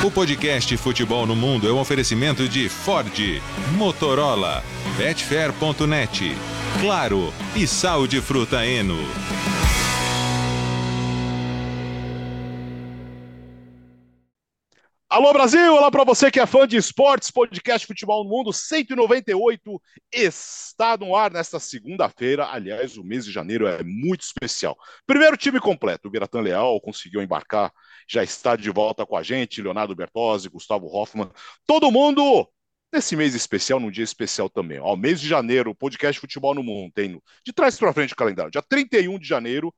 O podcast Futebol no Mundo é um oferecimento de Ford, Motorola, Betfair.net, Claro e Sal de Fruta Eno. Alô Brasil, olá para você que é fã de esportes, podcast Futebol no Mundo 198 está no ar nesta segunda-feira. Aliás, o mês de janeiro é muito especial. Primeiro time completo, o Biratan Leal conseguiu embarcar, já está de volta com a gente, Leonardo Bertozzi, Gustavo Hoffman, todo mundo nesse mês especial, num dia especial também. Ó, mês de janeiro, o podcast Futebol no Mundo tem de trás para frente o calendário. Dia 31 de janeiro,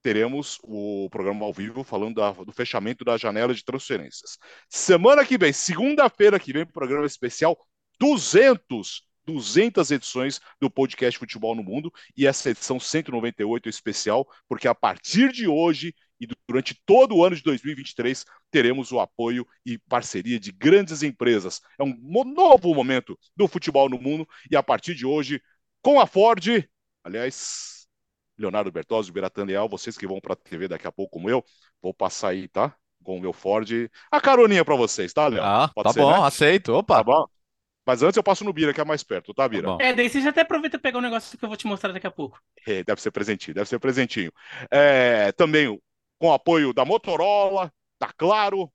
teremos o programa ao vivo falando da, do fechamento da janela de transferências. Semana que vem, segunda-feira que vem, programa especial 200 200 edições do podcast Futebol no Mundo e essa edição 198 especial, porque a partir de hoje e durante todo o ano de 2023 teremos o apoio e parceria de grandes empresas. É um novo momento do futebol no mundo e a partir de hoje, com a Ford, aliás, Leonardo Bertozzi, Beratan Leal, vocês que vão para a TV daqui a pouco, como eu, vou passar aí, tá? Com o meu Ford. A caroninha para vocês, tá, Léo? Ah, Pode tá ser, bom, né? aceito. Opa. Tá bom? Mas antes eu passo no Bira, que é mais perto, tá, Bira? Tá é, daí você já até aproveita e pegar um negócio que eu vou te mostrar daqui a pouco. É, deve ser presentinho, deve ser presentinho. É, também com apoio da Motorola, da Claro,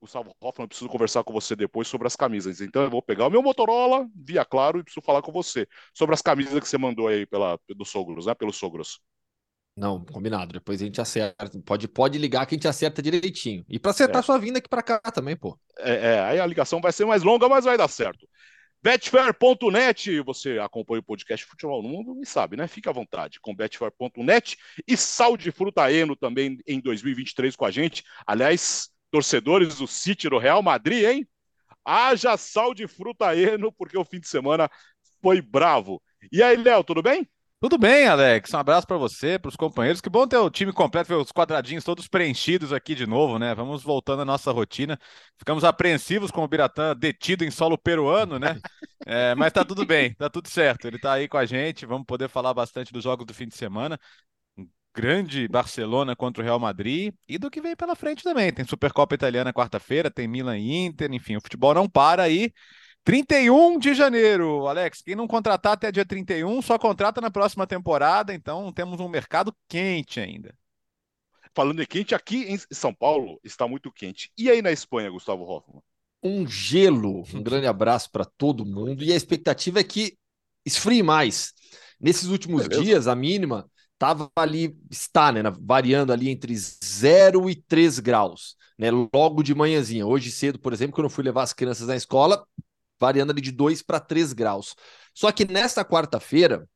Gustavo Hoffman, eu preciso conversar com você depois sobre as camisas. Então eu vou pegar o meu Motorola, via claro, e preciso falar com você sobre as camisas que você mandou aí pela, dos sogros, né? Pelos sogros. Não, combinado. Depois a gente acerta. Pode, pode ligar que a gente acerta direitinho. E para acertar é. sua vinda aqui para cá também, pô. É, é, aí a ligação vai ser mais longa, mas vai dar certo. Betfair.net, você acompanha o podcast Futebol no Mundo e sabe, né? Fica à vontade com Betfair.net e Sal de Fruta Eno também em 2023 com a gente. Aliás, torcedores do City do Real Madrid, hein? Haja sal de fruta eno, porque o fim de semana foi bravo. E aí, Léo, tudo bem? Tudo bem, Alex. Um abraço para você, para os companheiros. Que bom ter o time completo, ver os quadradinhos todos preenchidos aqui de novo, né? Vamos voltando à nossa rotina. Ficamos apreensivos com o Biratã detido em solo peruano, né? É, mas tá tudo bem, tá tudo certo. Ele tá aí com a gente. Vamos poder falar bastante dos jogos do fim de semana grande Barcelona contra o Real Madrid e do que vem pela frente também. Tem Supercopa Italiana quarta-feira, tem Milan e Inter, enfim, o futebol não para aí. 31 de janeiro, Alex. Quem não contratar até dia 31 só contrata na próxima temporada, então temos um mercado quente ainda. Falando em quente, aqui em São Paulo está muito quente. E aí na Espanha, Gustavo Hoffman? Um gelo. Um grande abraço para todo mundo. E a expectativa é que esfrie mais. Nesses últimos Beleza. dias, a mínima estava ali, está, né, variando ali entre 0 e 3 graus, né, logo de manhãzinha. Hoje cedo, por exemplo, quando eu fui levar as crianças na escola, variando ali de 2 para 3 graus. Só que nesta quarta-feira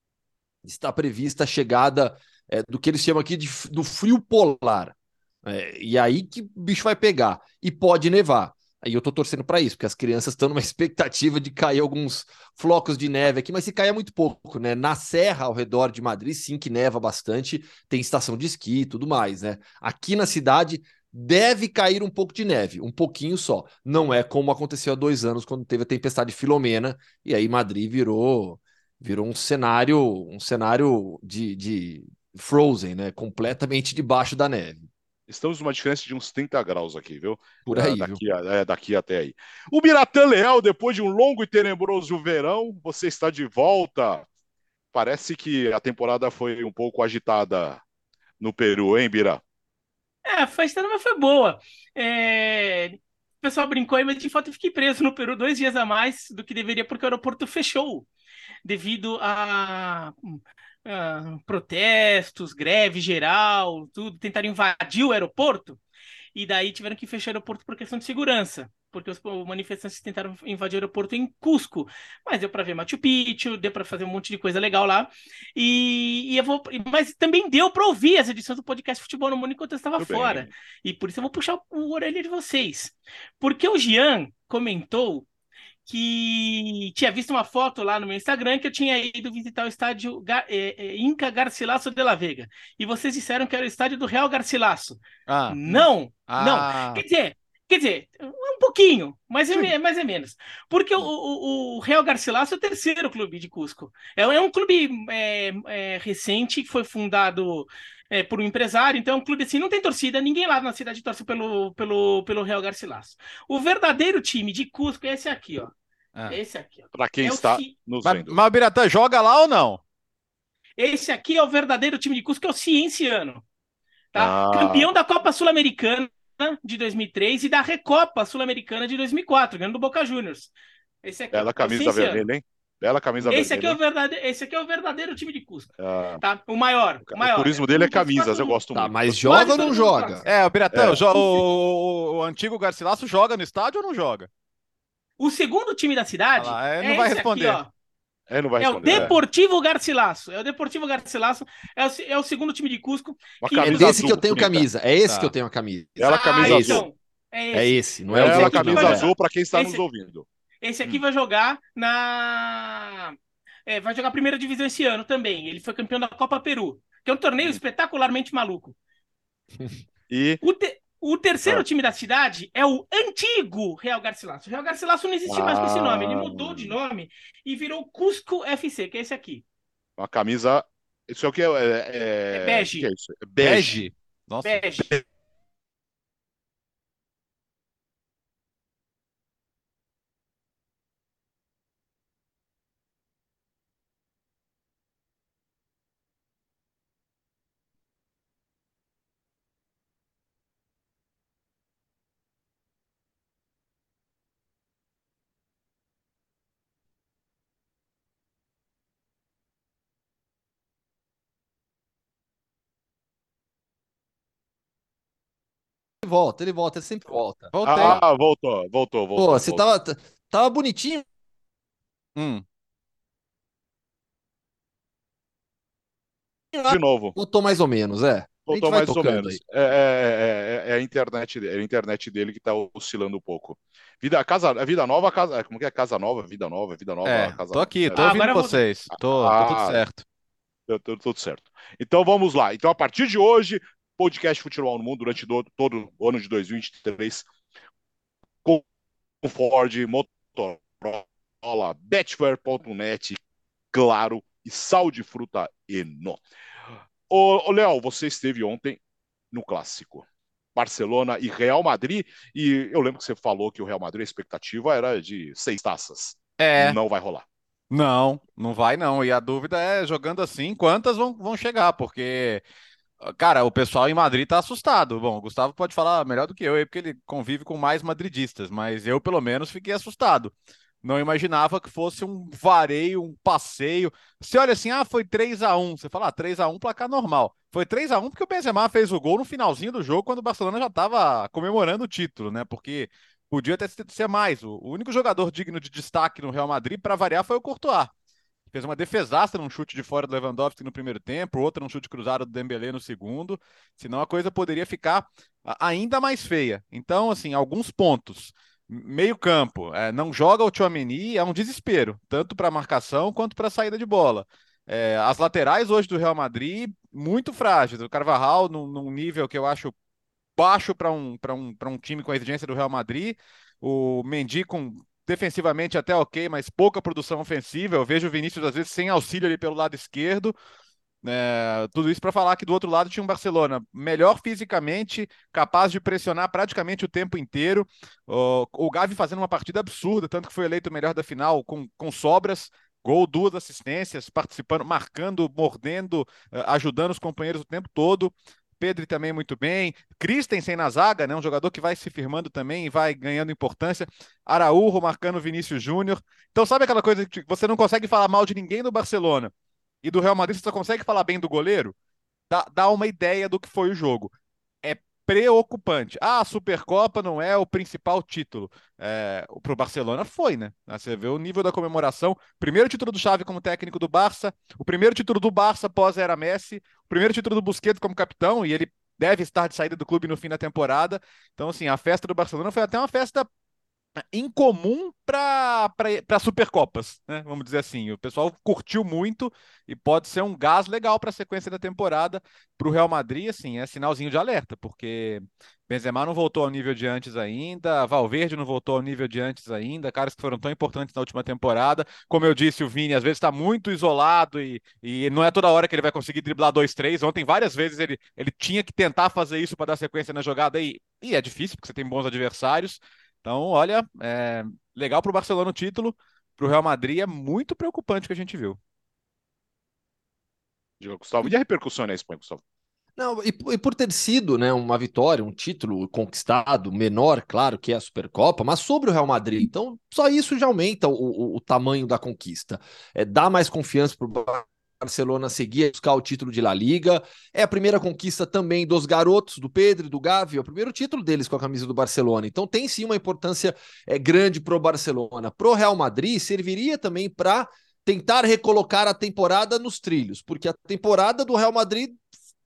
está prevista a chegada é, do que eles chamam aqui de, do frio polar. É, e aí que o bicho vai pegar. E pode nevar. Aí eu tô torcendo para isso, porque as crianças estão numa expectativa de cair alguns flocos de neve aqui, mas se cair é muito pouco, né? Na serra ao redor de Madrid, sim, que neva bastante, tem estação de esqui e tudo mais, né? Aqui na cidade deve cair um pouco de neve, um pouquinho só. Não é como aconteceu há dois anos, quando teve a tempestade Filomena, e aí Madrid virou virou um cenário, um cenário de, de Frozen, né? Completamente debaixo da neve. Estamos numa diferença de uns 30 graus aqui, viu? Por aí. É, daqui, a, é, daqui até aí. O Biratã Leal, depois de um longo e tenebroso verão, você está de volta. Parece que a temporada foi um pouco agitada no Peru, hein, Bira? É, foi estranha, mas foi boa. É... O pessoal brincou aí, mas de fato eu fiquei preso no Peru dois dias a mais do que deveria, porque o aeroporto fechou devido a uh, protestos, greve geral, tudo, tentaram invadir o aeroporto, e daí tiveram que fechar o aeroporto por questão de segurança, porque os manifestantes tentaram invadir o aeroporto em Cusco, mas deu para ver Machu Picchu, deu para fazer um monte de coisa legal lá, e, e eu vou, mas também deu para ouvir as edições do podcast Futebol no Mundo enquanto eu estava fora, bem. e por isso eu vou puxar o, o orelha de vocês, porque o Jean comentou que tinha visto uma foto lá no meu Instagram que eu tinha ido visitar o estádio é, é, Inca Garcilaso de la Vega. E vocês disseram que era o estádio do Real Garcilaso. Ah. Não, ah. não. Quer dizer, quer dizer, um pouquinho mas é, mas é menos. Porque o, o, o Real Garcilaso é o terceiro clube de Cusco. É, é um clube é, é, recente que foi fundado é, por um empresário, então é um clube assim, não tem torcida, ninguém lá na cidade torce pelo, pelo, pelo Real Garcilaso. O verdadeiro time de Cusco é esse aqui, ó. É. Esse aqui, ó. Para quem é está o... nos mas, vendo. Mas o Biratã joga lá ou não? Esse aqui é o verdadeiro time de Cusco, que é o Cienciano. Tá? Ah. Campeão da Copa Sul-Americana de 2003 e da Recopa Sul-Americana de 2004, ganhando do Boca Juniors. Esse aqui, Bela camisa vermelha, hein? Bela camisa esse vermelha. Aqui é o verdadeiro, esse aqui é o verdadeiro time de Cusco. Ah. Tá? O maior. O, maior. o turismo dele é camisas, eu gosto tá, muito. Mas joga ou não joga? É, o Piratão, é. o, o, antigo Garcilasso joga no estádio ou não joga? O segundo time da cidade. Ah é, não vai responder. Aqui, ó. É, não vai é o Deportivo é. Garcilaso. É o Deportivo Garcilaso. É o, é o segundo time de Cusco. Que... É desse que eu tenho camisa. É esse tá. que eu tenho a camisa. Ela ah, camisa azul. Então, é, esse. é esse. não é, é a camisa azul para quem está esse, nos ouvindo. Esse aqui hum. vai jogar na. É, vai jogar a primeira divisão esse ano também. Ele foi campeão da Copa Peru, que é um torneio hum. espetacularmente maluco. E. O, te... O terceiro ah. time da cidade é o antigo Real Garcilaso. O Real Garcilaso não existe ah. mais com esse nome. Ele mudou de nome e virou Cusco FC, que é esse aqui. Uma camisa. Isso é o que é? É, é... é bege. Que é isso? É bege. bege. Nossa. Bege. Volta, ele volta, ele sempre volta. Voltei. Ah, voltou, voltou, voltou. Pô, você voltou. Tava, tava bonitinho. Hum. De novo. Voltou mais ou menos, é. Voltou mais ou menos. É, é, é, é, a internet, é a internet dele que está oscilando um pouco. Vida, casa, vida nova, casa, como que é? Casa nova, vida nova, vida nova. É, casa tô aqui, tô ah, ouvindo vocês. Tô, ah, tô tudo certo. Tô, tô, tudo certo. Então vamos lá. Então a partir de hoje, podcast Futebol no Mundo durante do, todo o ano de 2023 com Ford, Motorola, Betfair.net, claro, e Sal de Fruta Eno. Ô, ô Léo, você esteve ontem no Clássico. Barcelona e Real Madrid, e eu lembro que você falou que o Real Madrid, a expectativa era de seis taças. É. Não vai rolar. Não, não vai não. E a dúvida é, jogando assim, quantas vão, vão chegar? Porque Cara, o pessoal em Madrid tá assustado. Bom, o Gustavo pode falar melhor do que eu, porque ele convive com mais madridistas, mas eu, pelo menos, fiquei assustado. Não imaginava que fosse um vareio, um passeio. Você olha assim, ah, foi 3 a 1 Você fala, ah, 3 a 1 placar normal. Foi 3 a 1 porque o Benzema fez o gol no finalzinho do jogo, quando o Barcelona já estava comemorando o título, né? Porque podia até ser mais. O único jogador digno de destaque no Real Madrid, para variar, foi o Courtois fez uma defesaça num chute de fora do Lewandowski no primeiro tempo, outra num chute cruzado do Dembélé no segundo, senão a coisa poderia ficar ainda mais feia. Então, assim, alguns pontos. Meio campo, é, não joga o Tchouameni, é um desespero, tanto para marcação quanto para saída de bola. É, as laterais hoje do Real Madrid, muito frágeis. O Carvajal, num, num nível que eu acho baixo para um, um, um time com a exigência do Real Madrid. O Mendy com defensivamente até ok, mas pouca produção ofensiva. Eu vejo o Vinícius, às vezes, sem auxílio ali pelo lado esquerdo. É, tudo isso para falar que do outro lado tinha um Barcelona melhor fisicamente, capaz de pressionar praticamente o tempo inteiro. O, o Gavi fazendo uma partida absurda, tanto que foi eleito o melhor da final com, com sobras. Gol, duas assistências, participando, marcando, mordendo, eh, ajudando os companheiros o tempo todo. Pedro também muito bem. Christensen na zaga, né? Um jogador que vai se firmando também e vai ganhando importância. Araújo marcando Vinícius Júnior. Então, sabe aquela coisa que você não consegue falar mal de ninguém do Barcelona e do Real Madrid, você só consegue falar bem do goleiro? Dá, dá uma ideia do que foi o jogo preocupante. Ah, a Supercopa não é o principal título. É, para o Barcelona foi, né? Você vê o nível da comemoração. Primeiro título do Xavi como técnico do Barça, o primeiro título do Barça pós-era Messi, o primeiro título do Busquets como capitão, e ele deve estar de saída do clube no fim da temporada. Então, assim, a festa do Barcelona foi até uma festa incomum para Supercopas, né? Vamos dizer assim. O pessoal curtiu muito e pode ser um gás legal para a sequência da temporada para o Real Madrid, assim, é sinalzinho de alerta, porque Benzema não voltou ao nível de antes ainda, Valverde não voltou ao nível de antes ainda, caras que foram tão importantes na última temporada. Como eu disse, o Vini às vezes está muito isolado e, e não é toda hora que ele vai conseguir driblar dois, três. Ontem, várias vezes, ele, ele tinha que tentar fazer isso para dar sequência na jogada e, e é difícil, porque você tem bons adversários. Então, olha, é legal para o Barcelona o título, para o Real Madrid é muito preocupante o que a gente viu. Diga, Gustavo, e a repercussão na Espanha, Gustavo? Não, e, e, por ter sido né, uma vitória, um título conquistado, menor, claro, que é a Supercopa, mas sobre o Real Madrid. Então, só isso já aumenta o, o, o tamanho da conquista. É, dá mais confiança para o Barcelona seguir buscar o título de La Liga. É a primeira conquista também dos garotos, do Pedro e do Gavi, é o primeiro título deles com a camisa do Barcelona. Então tem sim uma importância é, grande para o Barcelona. Para o Real Madrid, serviria também para tentar recolocar a temporada nos trilhos, porque a temporada do Real Madrid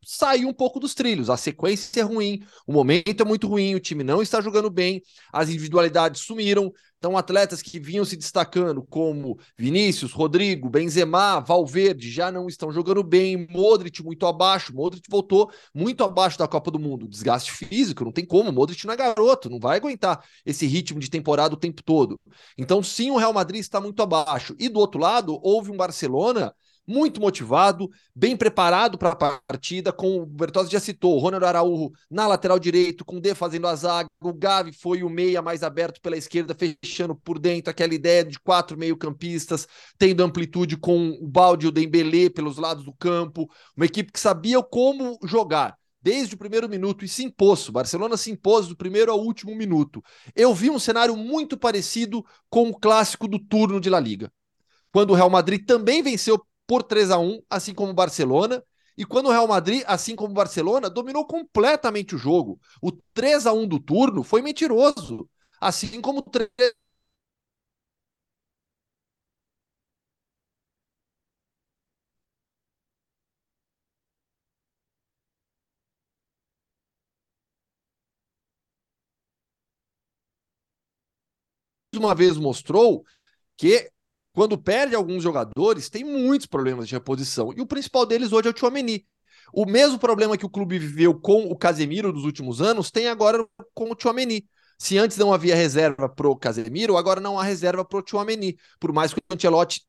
saiu um pouco dos trilhos. A sequência é ruim, o momento é muito ruim, o time não está jogando bem, as individualidades sumiram. Então, atletas que vinham se destacando, como Vinícius, Rodrigo, Benzema, Valverde, já não estão jogando bem. Modric muito abaixo. Modric voltou muito abaixo da Copa do Mundo. Desgaste físico, não tem como. Modric não é garoto, não vai aguentar esse ritmo de temporada o tempo todo. Então, sim, o Real Madrid está muito abaixo. E do outro lado, houve um Barcelona muito motivado, bem preparado para a partida, com o Bertozzi já citou, o Ronaldo Araújo na lateral direito, com o D fazendo a zaga, o Gavi foi o meia mais aberto pela esquerda, fechando por dentro, aquela ideia de quatro meio-campistas, tendo amplitude com o Balde e o Dembélé pelos lados do campo, uma equipe que sabia como jogar desde o primeiro minuto e se impôs. O Barcelona se impôs do primeiro ao último minuto. Eu vi um cenário muito parecido com o clássico do turno de La Liga. Quando o Real Madrid também venceu por 3 a 1 assim como o Barcelona. E quando o Real Madrid, assim como o Barcelona, dominou completamente o jogo. O 3 a 1 do turno foi mentiroso, assim como o 3 uma vez mostrou que quando perde alguns jogadores, tem muitos problemas de reposição. E o principal deles hoje é o Chouameni. O mesmo problema que o clube viveu com o Casemiro nos últimos anos, tem agora com o Chouameni. Se antes não havia reserva pro Casemiro, agora não há reserva pro Chouameni. Por mais que o Ancelotti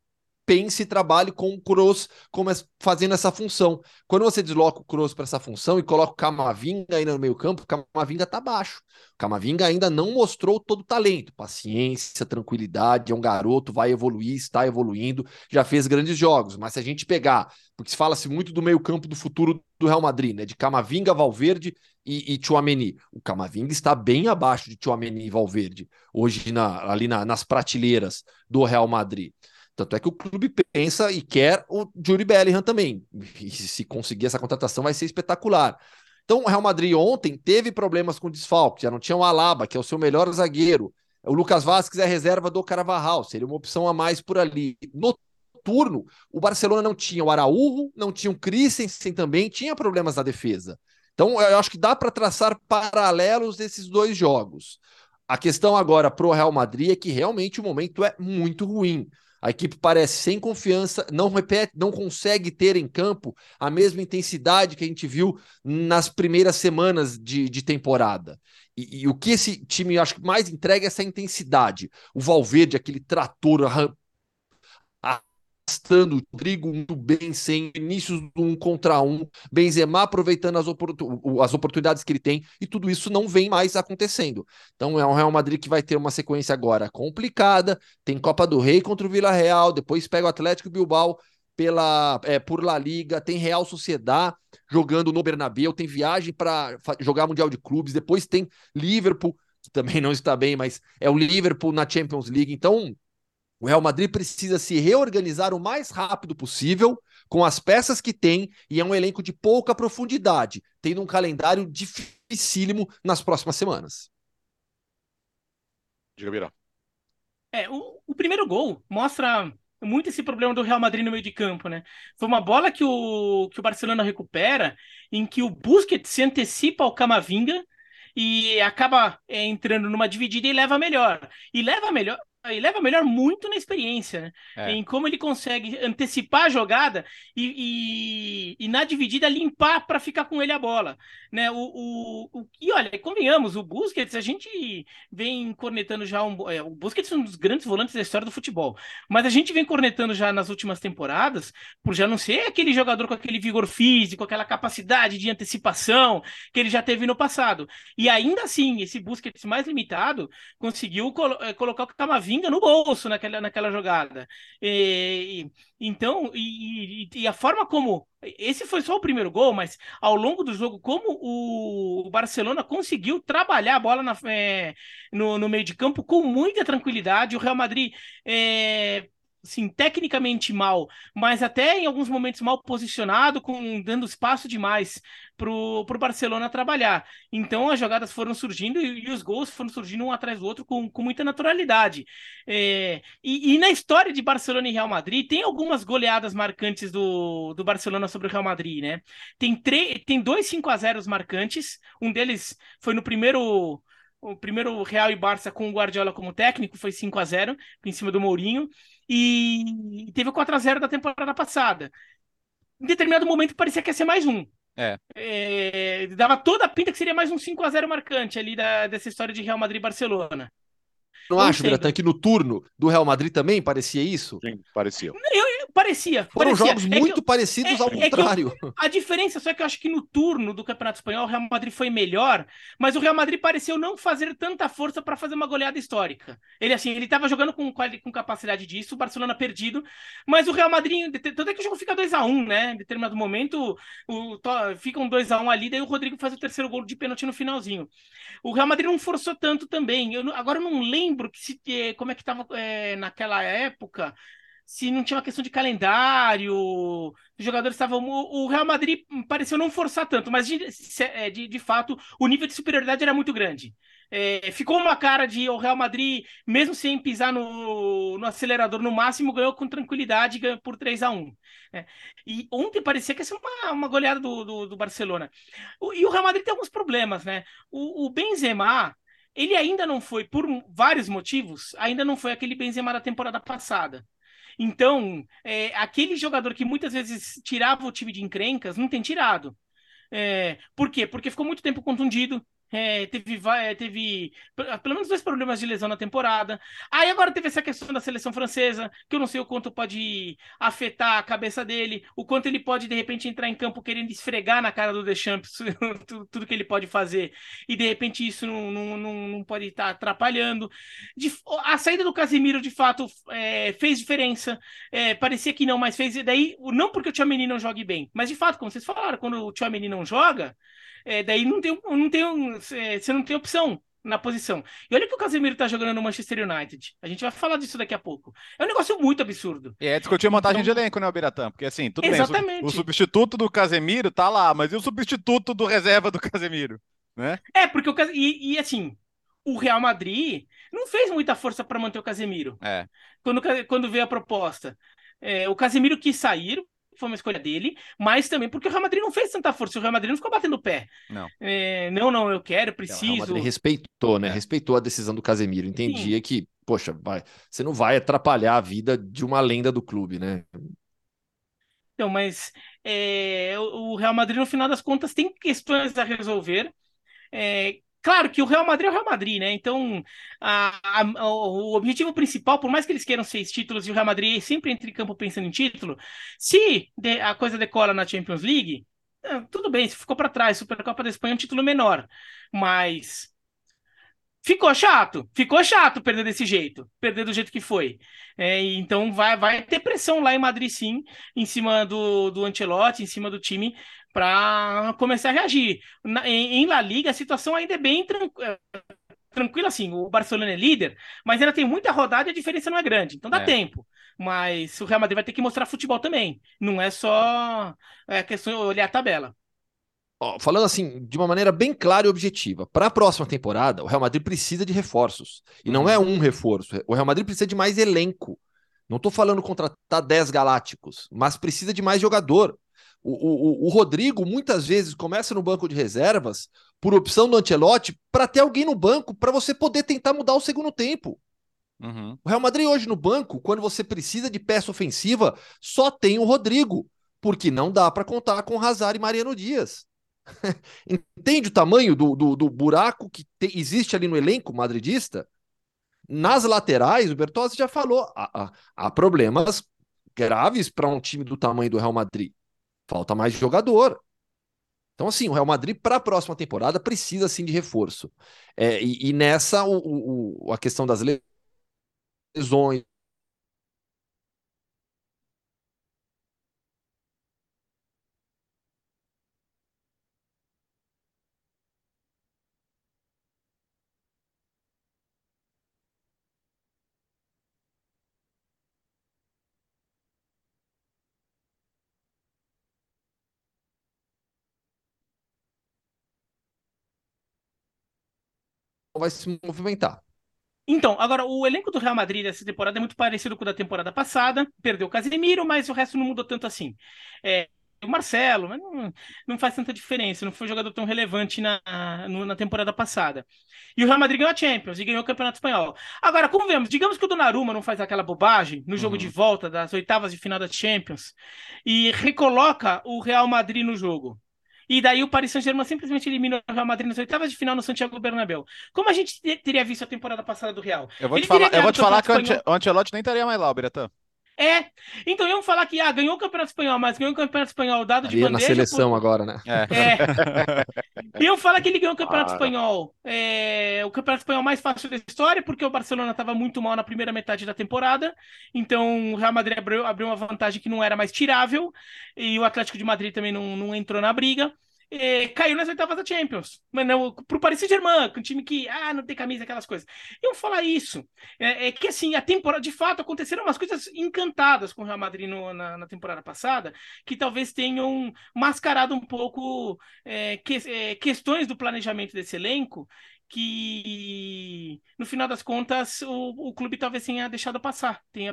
pense e trabalhe com o Kroos como fazendo essa função. Quando você desloca o Kroos para essa função e coloca o Camavinga aí no meio campo, o Camavinga está baixo. O Camavinga ainda não mostrou todo o talento, paciência, tranquilidade, é um garoto, vai evoluir, está evoluindo, já fez grandes jogos, mas se a gente pegar, porque se fala-se muito do meio campo do futuro do Real Madrid, né, de Camavinga, Valverde e, e Chouameni. O Camavinga está bem abaixo de Chouameni e Valverde, hoje na, ali na, nas prateleiras do Real Madrid. Tanto é que o clube pensa e quer o Jury Bellingham também. E se conseguir essa contratação vai ser espetacular. Então o Real Madrid ontem teve problemas com desfalque, já não tinha o Alaba, que é o seu melhor zagueiro. O Lucas Vasquez é reserva do Carvajal, seria uma opção a mais por ali. No turno, o Barcelona não tinha o Araújo, não tinha o Christensen também, tinha problemas na defesa. Então eu acho que dá para traçar paralelos desses dois jogos. A questão agora para o Real Madrid é que realmente o momento é muito ruim. A equipe parece sem confiança, não repete, não consegue ter em campo a mesma intensidade que a gente viu nas primeiras semanas de, de temporada. E, e, o que esse time acho que mais entrega é essa intensidade. O Valverde, aquele trator arrastando o Rodrigo muito bem, sem inícios do um contra um, Benzema aproveitando as, oportun as oportunidades que ele tem, e tudo isso não vem mais acontecendo. Então é um Real Madrid que vai ter uma sequência agora complicada, tem Copa do Rei contra o Vila Real, depois pega o Atlético Bilbao pela é, por La Liga, tem Real Sociedad jogando no Bernabéu, tem viagem para jogar Mundial de Clubes, depois tem Liverpool, que também não está bem, mas é o Liverpool na Champions League. Então, o Real Madrid precisa se reorganizar o mais rápido possível com as peças que tem e é um elenco de pouca profundidade, tendo um calendário dificílimo nas próximas semanas. Diga, Vira. É, o, o, primeiro gol mostra muito esse problema do Real Madrid no meio de campo, né? Foi uma bola que o, que o Barcelona recupera, em que o Busquets se antecipa ao Camavinga e acaba é, entrando numa dividida e leva melhor. E leva melhor eleva melhor muito na experiência, né? É. Em como ele consegue antecipar a jogada e, e, e na dividida limpar para ficar com ele a bola, né? O, o, o, e olha, convenhamos, o Busquets, a gente vem cornetando já um, é, o Busquets é um dos grandes volantes da história do futebol, mas a gente vem cornetando já nas últimas temporadas por já não ser aquele jogador com aquele vigor físico, aquela capacidade de antecipação que ele já teve no passado. E ainda assim, esse Busquets mais limitado conseguiu colo é, colocar o Camavinga no bolso naquela, naquela jogada. E, então, e, e, a forma como. Esse foi só o primeiro gol, mas ao longo do jogo, como o Barcelona conseguiu trabalhar a bola na, é, no, no, meio de campo com muita tranquilidade. O Real Madrid é, assim, tecnicamente mal, mas até em alguns momentos mal posicionado, com dando espaço demais para o Barcelona trabalhar. Então as jogadas foram surgindo e, e, os gols foram surgindo um atrás do outro com, com muita naturalidade. É, e, e, na história de Barcelona e Real Madrid, tem algumas goleadas marcantes do, do Barcelona sobre o Real Madrid, né? Tem, tem dois 5 a 0 marcantes, um deles foi no primeiro o primeiro Real e Barça com o Guardiola como técnico foi 5 a 0 em cima do Mourinho e teve o 4 a 0 da temporada passada. Em determinado momento parecia que ia ser mais um. É. É, dava toda a pinta que seria mais um 5 a 0 marcante ali da, dessa história de Real Madrid e Barcelona. Não, acho, Biratan, que no turno do Real Madrid também parecia isso? Sim, parecia. Eu, eu, parecia. Foram parecia. jogos é muito eu, parecidos é, ao é contrário. a diferença só é que eu acho que no turno do Campeonato Espanhol o Real Madrid foi melhor, mas o Real Madrid pareceu não fazer tanta força para fazer uma goleada histórica. Ele assim, ele estava jogando com, com capacidade disso, o Barcelona perdido, mas o Real Madrid, tanto é que o jogo fica 2 a 1 um, né? Em determinado momento, o, fica um 2 a 1 um ali, daí o Rodrigo faz o terceiro gol de pênalti no finalzinho. O Real Madrid não forçou tanto também. Eu, agora eu não lembro que se como é que estava é, naquela época, se não tinha uma questão de calendário, os jogadores estavam. O Real Madrid pareceu não forçar tanto, mas de, é, de, de fato o nível de superioridade era muito grande. É, ficou uma cara de o Real Madrid, mesmo sem pisar no, no acelerador no máximo, ganhou com tranquilidade ganhou por 3 a 1 é, E ontem parecia que ia ser uma, uma goleada do, do, do Barcelona. O, e o Real Madrid tem alguns problemas, né? O, o Benzema ele ainda não foi, por vários motivos, ainda não foi aquele Benzema da temporada passada. Então, é, aquele jogador que muitas vezes tirava o time de encrencas, não tem tirado. É, por quê? Porque ficou muito tempo contundido, é, teve, é, teve pelo menos dois problemas de lesão na temporada. Aí agora teve essa questão da seleção francesa, que eu não sei o quanto pode afetar a cabeça dele, o quanto ele pode, de repente, entrar em campo querendo esfregar na cara do Deschamps tudo, tudo que ele pode fazer, e de repente isso não, não, não, não pode estar atrapalhando. De, a saída do Casemiro, de fato, é, fez diferença. É, parecia que não, mas fez. Daí, não porque o Tchouameni não jogue bem, mas de fato, como vocês falaram, quando o Tchouameni não joga é, daí não tem, não tem, é, você não tem opção na posição. E olha que o Casemiro tá jogando no Manchester United. A gente vai falar disso daqui a pouco. É um negócio muito absurdo. E é discutir a montagem então... de elenco, né, Biratã? Porque assim, tudo Exatamente. bem. O, o, substituto do Casemiro tá lá, mas e o substituto do reserva do Casemiro? Né? É, porque o e, e assim, o Real Madrid não fez muita força para manter o Casemiro. É. Quando, quando veio a proposta. É, o Casemiro quis sair, foi uma escolha dele, mas também porque o Real Madrid não fez tanta força, o Real Madrid não ficou batendo o pé. Não. É, não, não, eu quero, preciso. o Real Madrid respeitou, né? É. Respeitou a decisão do Casemiro, entendia Sim. que, poxa, vai, você não vai atrapalhar a vida de uma lenda do clube, né? Então, mas é, o Real Madrid, no final das contas, tem questões a resolver. É, Claro que o Real Madrid é o Real Madrid, né? Então, a, a, o objetivo principal, por mais que eles queiram seis títulos e o Real Madrid sempre entre em campo pensando em título, se a coisa decola na Champions League, é, tudo bem, se ficou para trás, Supercopa da Espanha é um título menor, mas ficou chato, ficou chato perder desse jeito, perder do jeito que foi. É, então vai, vai ter pressão lá em Madrid sim, em cima do, do Ancelotti, em cima do time, para começar a reagir. Na, em, em, La Liga, a situação ainda é bem tranquila. Tranquila assim, o Barcelona é líder, mas ainda tem muita rodada e a diferença não é grande, então dá é. tempo. Mas o Real Madrid vai ter que mostrar futebol também. Não é só é questão de olhar a tabela. Ó, falando assim, de uma maneira bem clara e objetiva, para a próxima temporada, o Real Madrid precisa de reforços. E não é um reforço. O Real Madrid precisa de mais elenco. Não estou falando contratar 10 galácticos, mas precisa de mais jogador. O, o, o, Rodrigo muitas vezes começa no banco de reservas por opção do Ancelotti para ter alguém no banco para você poder tentar mudar o segundo tempo. Uhum. O Real Madrid hoje no banco, quando você precisa de peça ofensiva, só tem o Rodrigo, porque não dá para contar com Hazard e Mariano Dias. Entende o tamanho do, do, do buraco que te, existe ali no elenco madridista? Nas laterais, o Bertozzi já falou, há, há, há problemas graves para um time do tamanho do Real Madrid. Falta mais jogador. Então, assim, o Real Madrid, para a próxima temporada, precisa sim de reforço. É, e, e, nessa, o, o, a questão das lesões, vai se movimentar. Então, agora, o elenco do Real Madrid dessa temporada é muito parecido com o da temporada passada. Perdeu o Casemiro, mas o resto não mudou tanto assim. É, o Marcelo, mas não, não faz tanta diferença. Não foi um jogador tão relevante na, na temporada passada. E o Real Madrid ganhou a Champions e ganhou o Campeonato Espanhol. Agora, como vemos, digamos que o Donnarumma não faz aquela bobagem no jogo uhum. de volta das oitavas de final da Champions e recoloca o Real Madrid no jogo. E daí o Paris Saint-Germain simplesmente elimina o Real Madrid nas oitavas de final no Santiago Bernabéu. Como a gente teria visto a temporada passada do Real? Eu vou te falar, eu vou te falar que o Ancelotti nem estaria mais lá, o Biratã. É. Então iam falar que ah, ganhou o Campeonato Espanhol, mas ganhou o Campeonato Espanhol dado de bandeja. na seleção por... agora, né? É. é. iam falar que ele ganhou o Campeonato ah. Espanhol. É... O Campeonato Espanhol mais fácil da história, porque o Barcelona estava muito mal na primeira metade da temporada. Então o Real Madrid abriu, abriu uma vantagem que não era mais tirável. E o Atlético de Madrid também não, não entrou na briga é, caiu nas oitavas da Champions. Mas não, pro Paris Saint-Germain, um time que, ah, não tem camisa, aquelas coisas. Eu vou falar isso. É, é, que, assim, a temporada, de fato, aconteceram umas coisas encantadas com o Real Madrid no, na, na, temporada passada, que talvez tenham mascarado um pouco é, que, é, questões do planejamento desse elenco que no final das contas o, o clube talvez tenha deixado passar, tenha,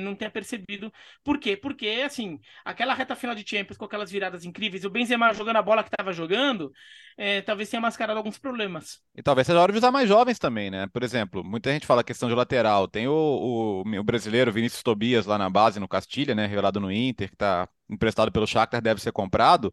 não tenha percebido. Por quê? Porque, assim, aquela reta final de Champions com aquelas viradas incríveis, o Benzema jogando a bola que estava jogando, é, talvez tenha mascarado alguns problemas. E talvez seja hora de usar mais jovens também, né? Por exemplo, muita gente fala questão de lateral. Tem o, o, o brasileiro Vinícius Tobias lá na base, no Castilha, né? Revelado no Inter, que está emprestado pelo Shakhtar, deve ser comprado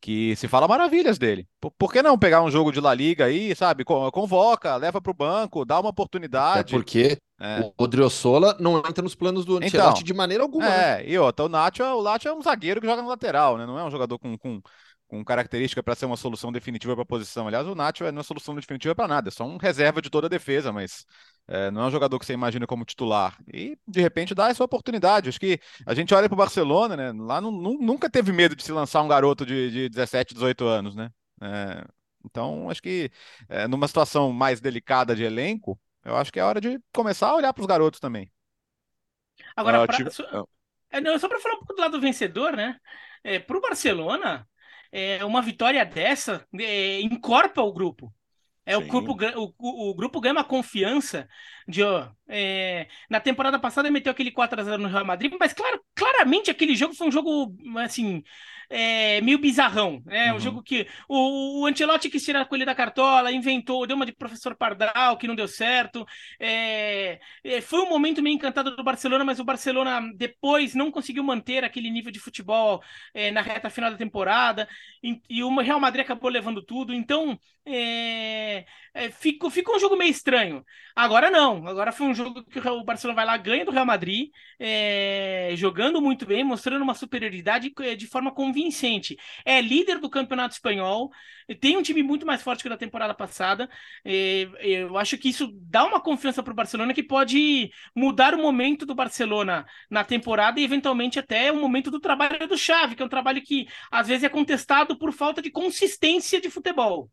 que se fala maravilhas dele. Por, por, que não pegar um jogo de La Liga aí, sabe? Convoca, leva para o banco, dá uma oportunidade. É porque é. o Odriozola não entra nos planos do Ancelotti então, de maneira alguma. É, né? e outra, o Nacho, o Nacho é um zagueiro que joga no lateral, né? Não é um jogador com, com, com característica para ser uma solução definitiva para a posição. Aliás, o Nacho não é solução definitiva para nada, é só um reserva de toda a defesa, mas é, não é um jogador que você imagina como titular. E, de repente, dá essa oportunidade. Acho que a gente olha para o Barcelona, né? Lá não, nunca teve medo de se lançar um garoto de, de 17, 18 anos, né? É, então, acho que é, numa situação mais delicada de elenco, eu acho que é hora de começar a olhar para os garotos também. Agora, ah, pra... só... É, não, só para falar um pouco do lado vencedor, né? É, para o Barcelona, é, uma vitória dessa é, encorpa o grupo. É, o, grupo, o, o, grupo ganha uma confiança de, ó, é, na temporada passada meteu aquele 4x0 no Real Madrid, mas claro, claramente aquele jogo foi um jogo, assim, é, meio bizarrão. É uhum. um jogo que o, o Ancelotti quis tirar a coelha da cartola, inventou, deu uma de professor Pardal, que não deu certo. É, é, foi um momento meio encantado do Barcelona, mas o Barcelona depois não conseguiu manter aquele nível de futebol é, na reta final da temporada. E, e, o Real Madrid acabou levando tudo. Então, é, é, ficou, ficou um jogo meio estranho. Agora não. Agora foi um jogo que o Barcelona vai lá, ganha do Real Madrid, jogando muito bem, mostrando uma superioridade de forma convincente. É líder do campeonato espanhol, tem um time muito mais forte que da temporada passada. Eu acho que isso dá uma confiança para o Barcelona que pode mudar o momento do Barcelona na temporada e, eventualmente, até o momento do trabalho do Xavi, que é um trabalho que às vezes é contestado por falta de consistência de futebol.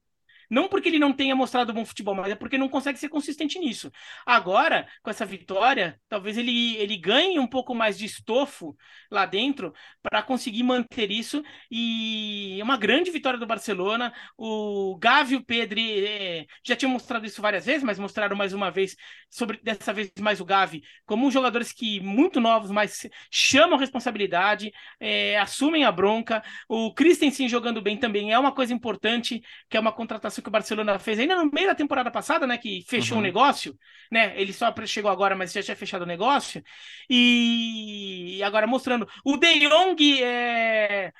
Não porque ele não tenha mostrado bom futebol, mas é porque não consegue ser consistente nisso. Agora, com essa vitória, talvez ele, ele ganhe um pouco mais de estofo lá dentro para conseguir manter isso. E é uma grande vitória do Barcelona. O Gavi e o Pedri é, já tinham mostrado isso várias vezes, mas mostraram mais uma vez, sobre dessa vez mais o Gavi, como jogadores que muito novos, mas chamam responsabilidade, é, assumem a bronca. O Christensen jogando bem também é uma coisa importante, que é uma contratação que o Barcelona fez ainda no meio da temporada passada, né? Que fechou o Uhum. negócio, né? Ele só chegou agora, mas já tinha fechado o negócio. E agora mostrando. O De Jong é.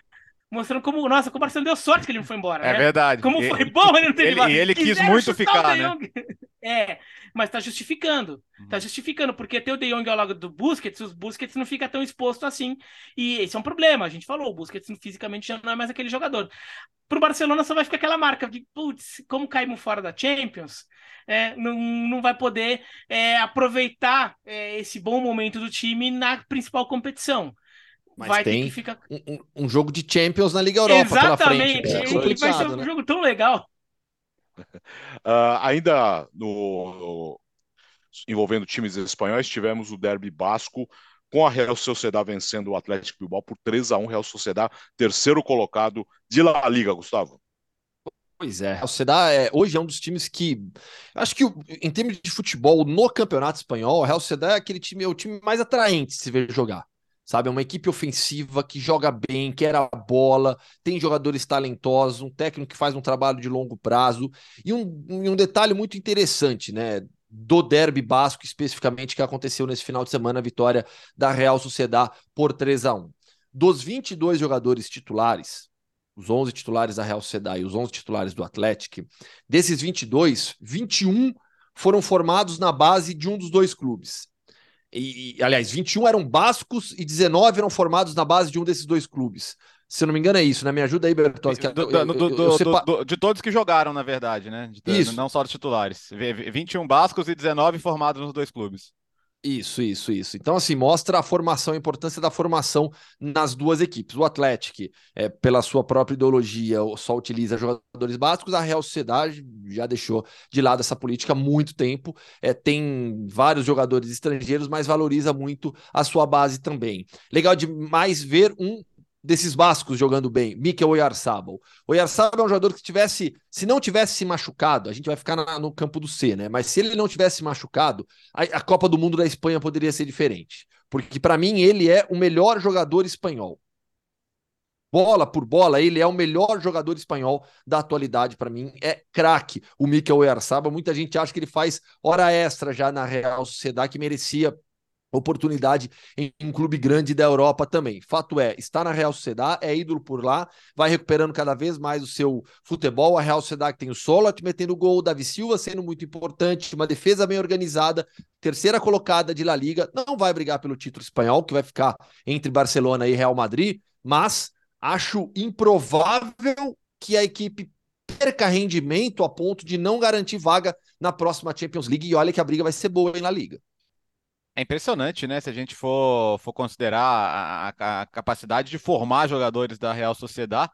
Mostrando como, nossa, como o Barcelona deu sorte que ele não foi embora, É né? verdade. Como foi bom ele não ter ele- e ele quis muito ficar, né? É, mas tá justificando. Tá justificando, porque ter o De Jong ao lado do Busquets, os Busquets não fica tão exposto assim. E esse é um problema, a gente falou, o Busquets fisicamente já não é mais aquele jogador. Pro Barcelona só vai ficar aquela marca de, putz, como caímos fora da Champions, é, não, não vai poder é, aproveitar é, esse bom momento do time na principal competição. Mas vai ter tem que ficar um, um- jogo de Champions na Liga Europa pela frente. Exatamente. É vai ser um né? jogo tão legal. Ah, ainda no, no- envolvendo times espanhóis, tivemos o derby basco com a Real Sociedad vencendo o Atlético Bilbao por 3 a 1 Real Sociedad, terceiro colocado de La Liga, Gustavo. Pois é, o Sociedad é, hoje é um dos times que. Acho que em termos de futebol no Campeonato Espanhol, o Real Sociedad é aquele time, é o time mais atraente de se ver jogar. Sabe, é uma equipe ofensiva que joga bem, quer a bola, tem jogadores talentosos, um técnico que faz um trabalho de longo prazo. E um, um detalhe muito interessante, né? Do derby basco, especificamente, que aconteceu nesse final de semana, a vitória da Real Sociedad por 3 a 1 Dos 22 jogadores titulares, os 11 titulares da Real Sociedad e os 11 titulares do Atlético, desses 22, 21 foram formados na base de um dos dois clubes. E, e, aliás, 21 eram bascos e 19 eram formados na base de um desses dois clubes. Se eu não me engano, é isso, né? Me ajuda aí, Bertozzi. que Do- eu- do- eu- eu- sepa- do- de todos que jogaram, na verdade, né? De- Isso. Não só dos titulares. V- v- 21 bascos e 19 formados nos dois clubes. Isso, isso, isso. Então, assim, mostra a formação, a importância da formação nas duas equipes. O Atlético, é, pela sua própria ideologia, só utiliza jogadores básicos. A Real Sociedade já deixou de lado essa política há muito tempo. É, tem vários jogadores estrangeiros, mas valoriza muito a sua base também. Legal demais ver um desses bascos jogando bem, Mikel Oyarzabal. Oyarzabal é um jogador que tivesse, se não tivesse se machucado, a gente vai ficar na- no campo do C, né? Mas se ele não tivesse se machucado, a, a Copa do Mundo da Espanha poderia ser diferente. Porque para mim ele é o melhor jogador espanhol. Bola por bola, ele é o melhor jogador espanhol da atualidade para mim. É craque o Mikel Oyarzabal. Muita gente acha que ele faz hora extra já na Real Sociedade que merecia oportunidade em um clube grande da Europa também. Fato é, está na Real Sociedade, é ídolo por lá, vai recuperando cada vez mais o seu futebol. A Real Sociedade que tem o Solot metendo gol, o Davi Silva sendo muito importante, uma defesa bem organizada, terceira colocada de La Liga, não vai brigar pelo título espanhol, que vai ficar entre Barcelona e Real Madrid, mas acho improvável que a equipe perca rendimento a ponto de não garantir vaga na próxima Champions League. E olha que a briga vai ser boa em La Liga. É impressionante, né? Se a gente for, for considerar a, a- capacidade de formar jogadores da Real Sociedad,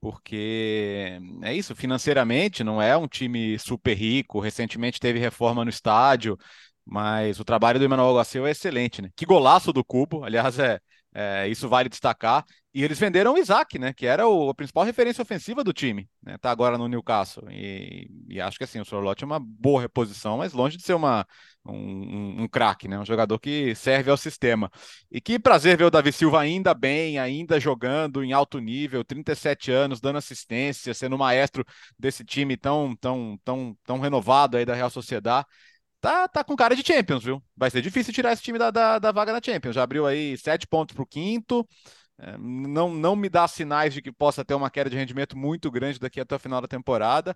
porque é isso, financeiramente não é um time super rico. Recentemente teve reforma no estádio, mas o trabalho do Emmanuel Garcia é excelente, né? Que golaço do Cubo, aliás, é, é, isso vale destacar. E eles venderam o Isaac, né? Que era o, a principal referência ofensiva do time, né? Tá agora no Newcastle. E, e acho que assim, o Sorlotti é uma boa reposição, mas longe de ser uma, um, um, um craque, né? Um jogador que serve ao sistema. E que prazer ver o Davi Silva ainda bem, ainda jogando em alto nível, 37 anos, dando assistência, sendo maestro desse time tão, tão, tão, tão renovado aí da Real Sociedad. Tá, tá com cara de Champions, viu? Vai ser difícil tirar esse time da, da, da vaga na Champions. Já abriu aí sete pontos para o quinto. É, não, não me dá sinais de que possa ter uma queda de rendimento muito grande daqui até o final da temporada.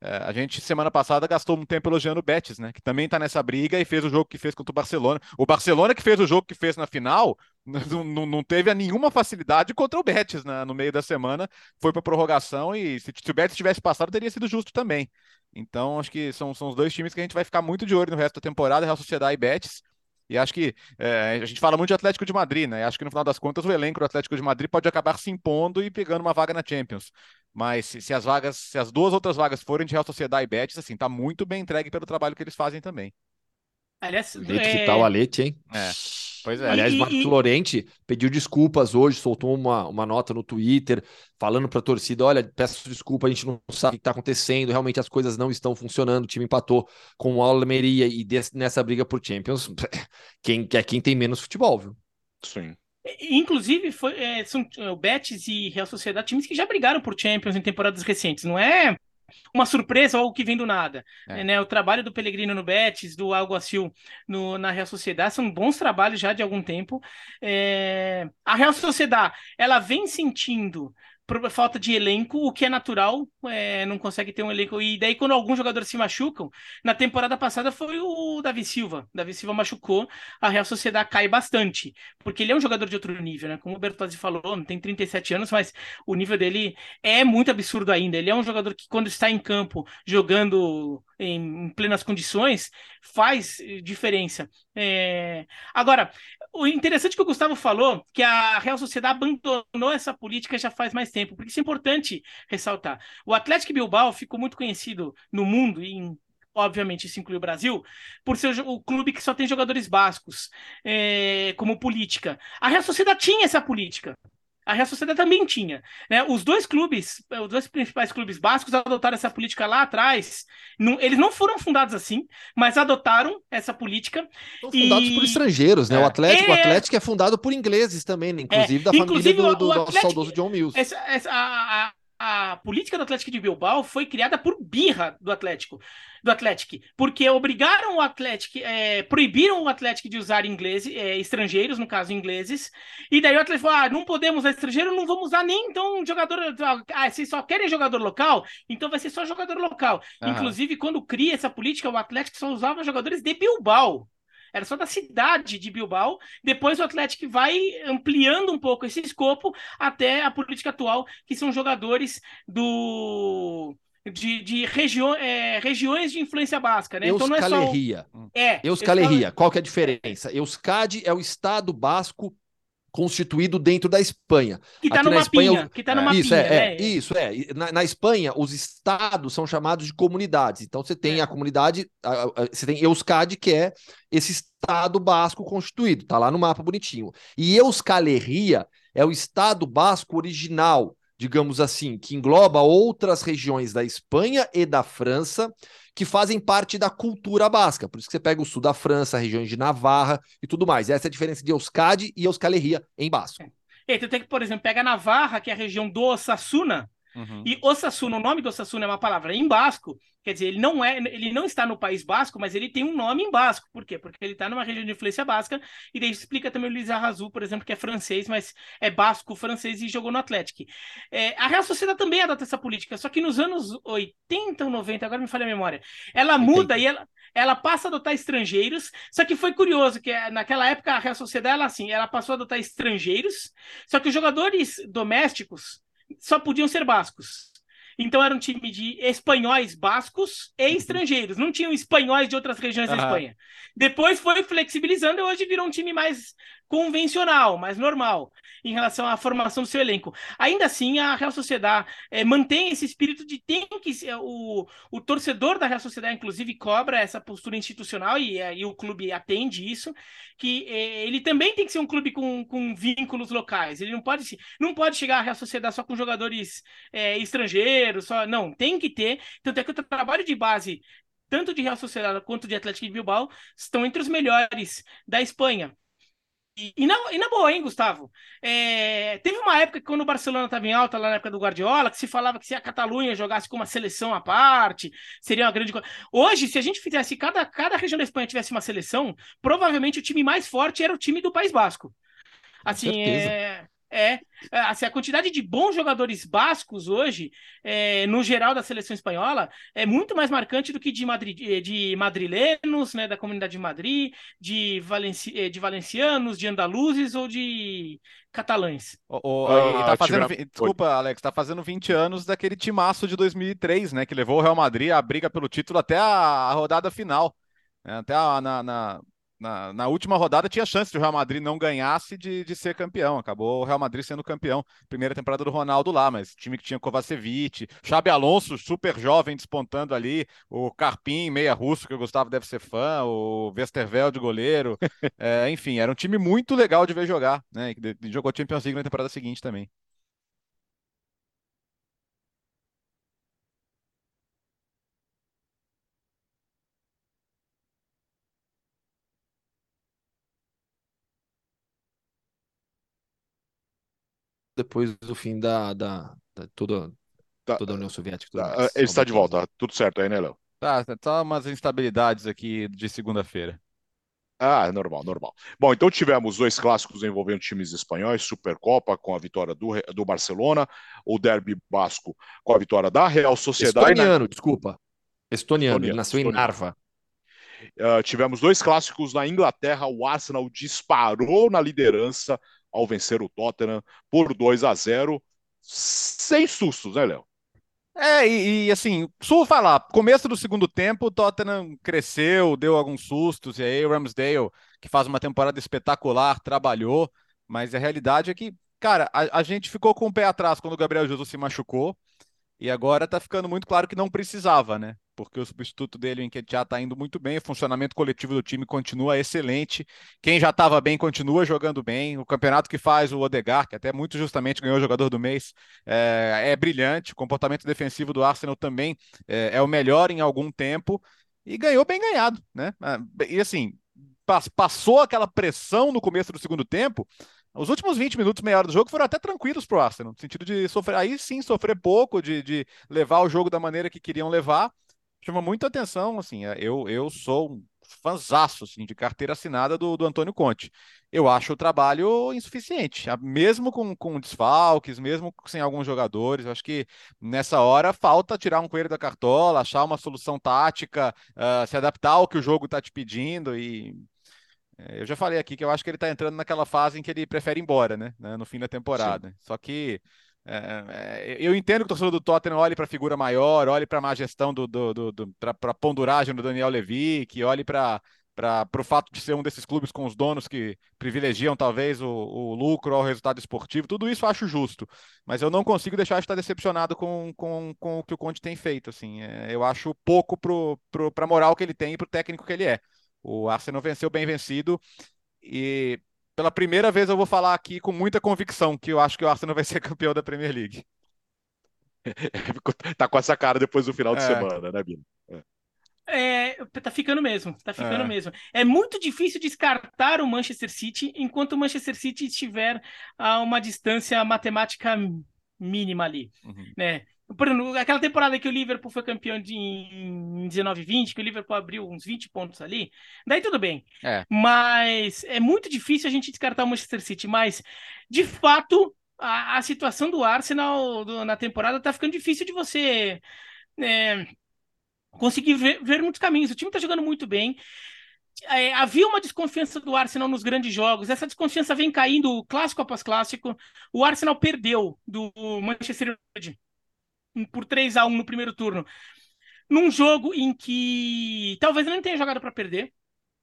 É, a gente, semana passada, gastou um tempo elogiando o Betis, né? Que também está nessa briga e fez o jogo que fez contra o Barcelona. O Barcelona que fez o jogo que fez na final não, não, teve nenhuma facilidade contra o Betis né? no meio da semana. Foi para prorrogação e se, se o Betis tivesse passado, teria sido justo também. Então, acho que são, são os dois times que a gente vai ficar muito de olho no resto da temporada, Real Sociedade e Betis. E acho que é, a gente fala muito de Atlético de Madrid, né? Acho que no final das contas o elenco do Atlético de Madrid pode acabar se impondo e pegando uma vaga na Champions. Mas se, se as vagas, se as duas outras vagas forem de Real Sociedade e Betis, assim, tá muito bem entregue pelo trabalho que eles fazem também. Aliás, é... que tá o Alete, hein? É, pois é. Aliás, E- Marcos e- Lorente pediu desculpas hoje, soltou uma, uma nota no Twitter falando para a torcida: olha, peço desculpa, a gente não sabe o que está acontecendo, realmente as coisas não estão funcionando. O time empatou com o Almeria e desse- nessa briga por Champions, quem, é quem tem menos futebol, viu? Sim. Inclusive, foi, é, são é, o Betis e Real Sociedade, times que já brigaram por Champions em temporadas recentes. Não é uma surpresa ou algo que vem do nada. É. Né? O trabalho do Pellegrino no Betis, do Alguacil no, na Real Sociedade, são bons trabalhos já de algum tempo. É... A Real Sociedade, ela vem sentindo por falta de elenco, o que é natural, é, não consegue ter um elenco. E daí, quando alguns jogadores se machucam, na temporada passada foi o Davi Silva. Davi Silva machucou, a Real Sociedade cai bastante, porque ele é um jogador de outro nível, né? Como o Bertozzi falou, tem 37 anos, mas o nível dele é muito absurdo ainda. Ele é um jogador que, quando está em campo jogando em, plenas condições, faz diferença. É... Agora, o interessante que o Gustavo falou, que a Real Sociedade abandonou essa política já faz mais tempo, porque isso é importante ressaltar. O Atlético Bilbao ficou muito conhecido no mundo e em obviamente isso inclui o Brasil, por ser o clube que só tem jogadores bascos é, como política. A Real Sociedade tinha essa política. A Real Sociedade também tinha. Né? Os dois clubes, os dois principais clubes básicos adotaram essa política lá atrás. Não, eles não foram fundados assim, mas adotaram essa política. São fundados e... por estrangeiros, né? É. O, Atlético, é... o Atlético é fundado por ingleses também, né? inclusive é. da inclusive, família do, do Atlético... saudoso John Mills. Essa, essa, a, a política do Atlético de Bilbao foi criada por birra do Atlético, do Atlético, porque obrigaram o Atlético, é, proibiram o Atlético de usar inglês, é, estrangeiros, no caso ingleses, e daí o Atlético falou: ah, não podemos usar estrangeiro, não vamos usar nem então jogador. Ah, vocês só querem jogador local, então vai ser só jogador local. Uhum. Inclusive, quando cria essa política, o Atlético só usava jogadores de Bilbao era só da cidade de Bilbao. Depois o Atlético vai ampliando um pouco esse escopo até a política atual, que são jogadores do de, de é, regiões de influência basca, né? Então não é só é, Euskal Herria. Qual que é a diferença? Euskadi é o estado basco constituído dentro da Espanha. Que está no na mapinha, Espanha, que tá no isso, mapinha, é, é, Isso, é. Na, na, Espanha, os estados são chamados de comunidades. Então, você tem é. a comunidade, a, a, você tem Euskadi, que é esse estado basco constituído, tá lá no mapa bonitinho. E Euskal Herria é o estado basco original, digamos assim, que engloba outras regiões da Espanha e da França, que fazem parte da cultura basca. Por isso que você pega o sul da França, regiões de Navarra e tudo mais. Essa é a diferença de Euskadi e Euskal Herria em basco. É. Tem que, por exemplo, pega Navarra, que é a região do Osasuna, Uhum. E Osasuna, o nome do Osasuna é uma palavra em basco, quer dizer, ele não é, ele não está no país basco, mas ele tem um nome em basco. Por quê? Porque ele está numa região de influência basca, e daí explica também o Luiz Arrazu, por exemplo, que é francês, mas é basco francês e jogou no Atlético. É, a Real Sociedade também adota essa política, só que nos anos 80 ou 90, agora me falha a memória, ela muda e ela ela passa a adotar estrangeiros, só que foi curioso que eh, naquela época a Real Sociedade ela assim, ela passou a adotar estrangeiros, só que os jogadores domésticos só podiam ser bascos. Então era um time de espanhóis bascos e uhum. estrangeiros. Não tinham espanhóis de outras regiões uhum. da Espanha. Depois foi flexibilizando e hoje virou um time mais convencional, mais normal em relação à formação do seu elenco. Ainda assim, a Real Sociedade é, mantém esse espírito de tem que o, o torcedor da Real Sociedade, inclusive, cobra essa postura institucional e, e o clube atende isso, que é, ele também tem que ser um clube com, com vínculos locais. Ele não pode não pode chegar à Real Sociedade só com jogadores é, estrangeiros, só não tem que ter. Tanto é que o trabalho de base tanto de Real Sociedade quanto de Atlético de Bilbao estão entre os melhores da Espanha. E, na, e na boa, hein, Gustavo? É, teve uma época que quando o Barcelona estava em alta, lá na época do Guardiola, que se falava que se a Catalunha jogasse com uma seleção à parte, seria uma grande coisa. Hoje, se a gente fizesse, cada, cada região da Espanha tivesse uma seleção, provavelmente o time mais forte era o time do País Basco. Assim, é, é, é, assim, a quantidade de bons jogadores bascos hoje, é, no geral da seleção espanhola, é muito mais marcante do que de, Madrid, de madrilenos, né, da comunidade de Madrid, de, valenci, é, de valencianos, de andaluzes ou de catalães. Oh, oh, ah, tá fazendo, desculpa, Alex, tá fazendo 20 anos daquele timaço de 2003, né, que levou o Real Madrid à briga pelo título até a, a rodada final. Né, até a, na, na na, na, última rodada tinha chance de o Real Madrid não ganhasse de, de ser campeão. Acabou o Real Madrid sendo campeão. Primeira temporada do Ronaldo lá, mas time que tinha Kovacevic, Xabi Alonso, super jovem, despontando ali, o Carpim, meia russo, que o Gustavo deve ser fã, o Westerveld, goleiro. é, enfim, era um time muito legal de ver jogar, né? E jogou Champions League na temporada seguinte também. Depois do fim da, da, da toda tá, toda a União Soviética. Tá, ele está de volta, tudo certo aí, né, Léo? Tá, tá, só umas instabilidades aqui de segunda-feira. Ah, é normal, normal. Bom, então tivemos dois clássicos envolvendo times espanhóis, Supercopa com a vitória do, do Barcelona, o Derby Basco com a vitória da Real Sociedade. Estoniano, na... desculpa. Estoniano, Estoniano, ele nasceu Estoniano. em Narva. Uh, tivemos dois clássicos na Inglaterra, o Arsenal disparou na liderança ao vencer o Tottenham por 2 a 0 sem sustos, né, Léo? É, e, e assim, Sul falar, começo do segundo tempo, o Tottenham cresceu, deu alguns sustos, e aí o Ramsdale, que faz uma temporada espetacular, trabalhou, mas a realidade é que, cara, a, a gente ficou com o pé atrás quando o Gabriel Jesus se machucou, e agora tá ficando muito claro que não precisava, né? Porque o substituto dele, o Enquetear, está indo muito bem, o funcionamento coletivo do time continua excelente. Quem já estava bem continua jogando bem. O campeonato que faz o Odegar, que até muito justamente ganhou o jogador do mês, é, é brilhante. O comportamento defensivo do Arsenal também é, é, o melhor em algum tempo e ganhou bem ganhado, né? Ah, e assim, passou aquela pressão no começo do segundo tempo. Os últimos 20 minutos, meia hora do jogo foram até tranquilos para o Arsenal, no sentido de sofrer, aí sim sofrer pouco, de, de levar o jogo da maneira que queriam levar chama muita atenção, assim, é, eu, eu sou um fanzaço, assim, de carteira assinada do, do Antônio Conte. Eu acho o trabalho insuficiente, mesmo com, com desfalques, mesmo sem alguns jogadores, eu acho que nessa hora falta tirar um coelho da cartola, achar uma solução tática, uh, se adaptar ao que o jogo está te pedindo e é, eu já falei aqui que eu acho que ele está entrando naquela fase em que ele prefere ir embora, né? No fim da temporada. Sim. Só que é, é, eu entendo que o torcedor do Tottenham olhe para a figura maior, olhe para a má gestão do, do, do, do para a ponduragem do Daniel Levy, que olhe para o fato de ser um desses clubes com os donos que privilegiam talvez o, o lucro ao resultado esportivo, tudo isso eu acho justo, mas eu não consigo deixar de estar decepcionado com, com, com o que o Conte tem feito. Assim, é, eu acho pouco para a moral que ele tem e para o técnico que ele é. O Arsenal venceu bem vencido e pela primeira vez eu vou falar aqui com muita convicção que eu acho que o Arsenal vai ser campeão da Premier League. tá com essa cara depois do final de é. semana, né, Bino? É. É, tá ficando mesmo, tá ficando é. mesmo. É muito difícil descartar o Manchester City enquanto o Manchester City estiver a uma distância matemática mínima ali, uhum. né? Por exemplo, aquela temporada que o Liverpool foi campeão de, em 19 20, que o Liverpool abriu uns 20 pontos ali, daí tudo bem. É. Mas é muito difícil a gente descartar o Manchester City. Mas, de fato, a, a situação do Arsenal do, na temporada tá ficando difícil de você é, conseguir ver, ver, muitos caminhos. O time tá jogando muito bem. É, havia uma desconfiança do Arsenal nos grandes jogos. Essa desconfiança vem caindo clássico após clássico. O Arsenal perdeu do Manchester United por 3 a 1 no primeiro turno. Num jogo em que talvez não tenha jogado para perder,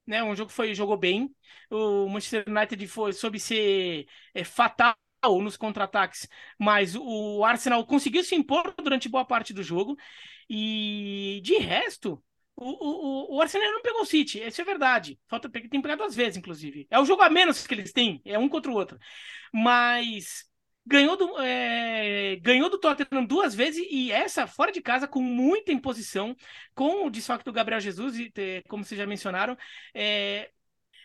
né? Um jogo que foi jogou bem. O Manchester United foi soube ser é, fatal nos contra-ataques, mas o Arsenal conseguiu se impor durante boa parte do jogo. E de resto, o, o, o Arsenal não pegou o City, isso é verdade. Falta tem pegar duas vezes, inclusive. É o jogo a menos que eles têm, é um contra o outro. Mas ganhou do, é, ganhou do Tottenham duas vezes e essa fora de casa com muita imposição, com o desfalque do Gabriel Jesus, como vocês já mencionaram, é,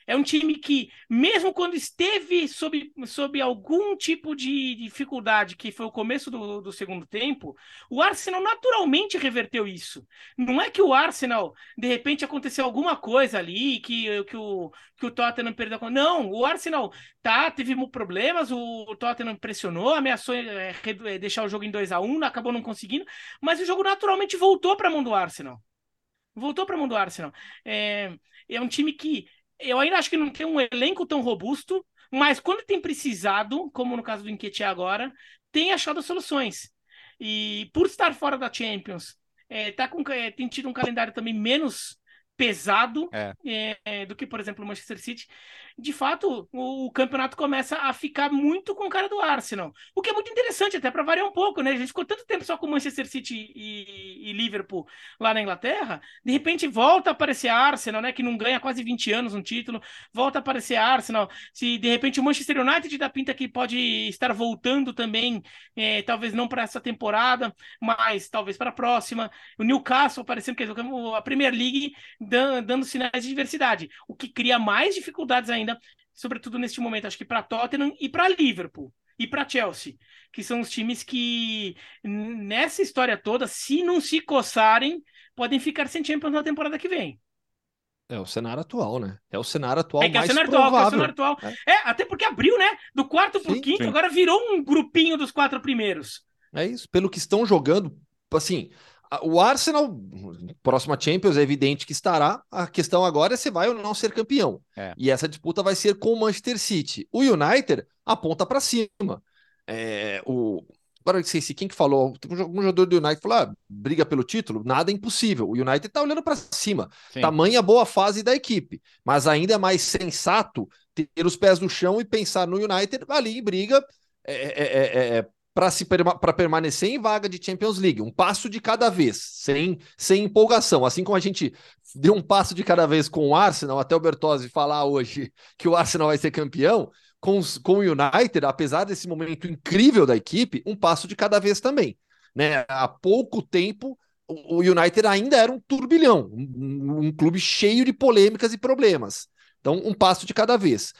é um time que, mesmo quando esteve sob, sob algum tipo de dificuldade, que foi o começo do, do segundo tempo, o Arsenal naturalmente reverteu isso. Não é que o Arsenal, de repente, aconteceu alguma coisa ali, que, que, o, que o Tottenham perdeu. Não, o Arsenal tá, teve problemas, o Tottenham pressionou, ameaçou é, deixar o jogo em 2 a 1 acabou não conseguindo, mas o jogo naturalmente voltou para a mão do Arsenal. Voltou para a mão do Arsenal. É, é um time que eu ainda acho que não tem um elenco tão robusto, mas quando tem precisado, como no caso do Enquete agora, tem achado soluções. E por estar fora da Champions, é, tá com, é, tem tido um calendário também menos pesado é. É, é do que, por exemplo, o Manchester City de fato, o, o, campeonato começa a ficar muito com o cara do Arsenal. O que é muito interessante, até para variar um pouco, né? A gente ficou tanto tempo só com Manchester City e, e, Liverpool lá na Inglaterra, de repente volta a aparecer Arsenal, né? Que não ganha quase 20 anos um título, volta a aparecer Arsenal. Se de repente o Manchester United dá pinta que pode estar voltando também, é, talvez não para essa temporada, mas talvez para a próxima. O Newcastle parecendo que a Premier League dando, dando sinais de diversidade, o que cria mais dificuldades ainda sobretudo neste momento, acho que para Tottenham e para Liverpool. e para Chelsea, que são os times que nessa história toda, se não se coçarem, podem ficar sem Champions na temporada que vem. É o cenário atual, né? É o cenário atual é que mais é o cenário provável. atual, é o cenário atual. É. é. até porque abriu, né? Do quarto pro sim, quinto, sim. agora virou um grupinho dos quatro primeiros. É isso. Pelo que estão jogando, assim, o Arsenal, próxima Champions, é evidente que estará. A questão agora é se vai ou não ser campeão. É. E essa disputa vai ser com o Manchester City. O United aponta para cima. É, o, Agora, não sei se quem que falou, um jogador do United falou: ah, briga pelo título, nada é impossível. O United tá olhando para cima. Sim. Tamanha boa fase da equipe, mas ainda é mais sensato ter os pés no chão e pensar no United ali em briga é, é, é, é para se para permanecer em vaga de Champions League, um passo de cada vez, sem, sem empolgação. Assim como a gente deu um passo de cada vez com o Arsenal, até o Bertozzi falar hoje que o Arsenal vai ser campeão, com, com o United, apesar desse momento incrível da equipe, um passo de cada vez também. Né? Há pouco tempo, o United ainda era um turbilhão, um, um clube cheio de polêmicas e problemas. Então, um passo de cada vez.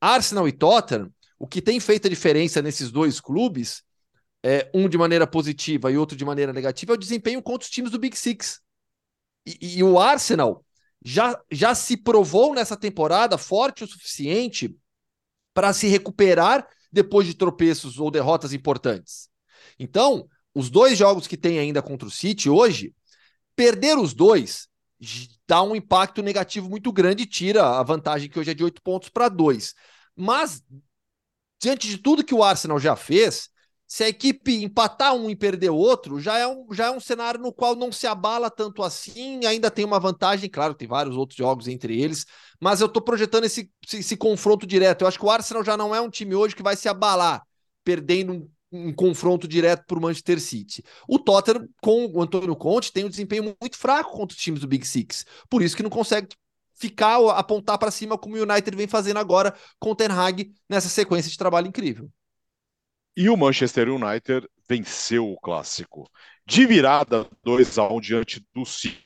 Arsenal e Tottenham, o que tem feito a diferença nesses dois clubes, é, um de maneira positiva e outro de maneira negativa, é o desempenho contra os times do Big Six. E, e o Arsenal já, já se provou nessa temporada forte o suficiente para se recuperar depois de tropeços ou derrotas importantes. Então, os dois jogos que tem ainda contra o City hoje, perder os dois dá um impacto negativo muito grande e tira a vantagem que hoje é de oito pontos para dois. Mas, diante de tudo que o Arsenal já fez, se a equipe empatar um e perder outro, já é um, já é um cenário no qual não se abala tanto assim, ainda tem uma vantagem, claro, tem vários outros jogos entre eles, mas eu tô projetando esse, esse, esse confronto direto. Eu acho que o Arsenal já não é um time hoje que vai se abalar, perdendo um, um confronto direto para o Manchester City. O Tottenham, com o Antônio Conte, tem um desempenho muito fraco contra os times do Big Six, por isso que não consegue ficar, apontar para cima como o United vem fazendo agora com o Ten Hag nessa sequência de trabalho incrível. E o Manchester United venceu o clássico de virada 2 a 1 diante do City.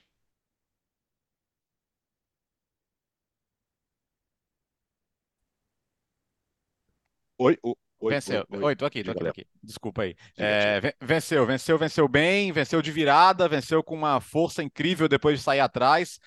Oi, oi, venceu. Oi, oi, tô aqui, tô aqui, tô aqui. Desculpa aí. É, venceu, venceu, venceu bem, venceu de virada, venceu com uma força incrível depois de sair atrás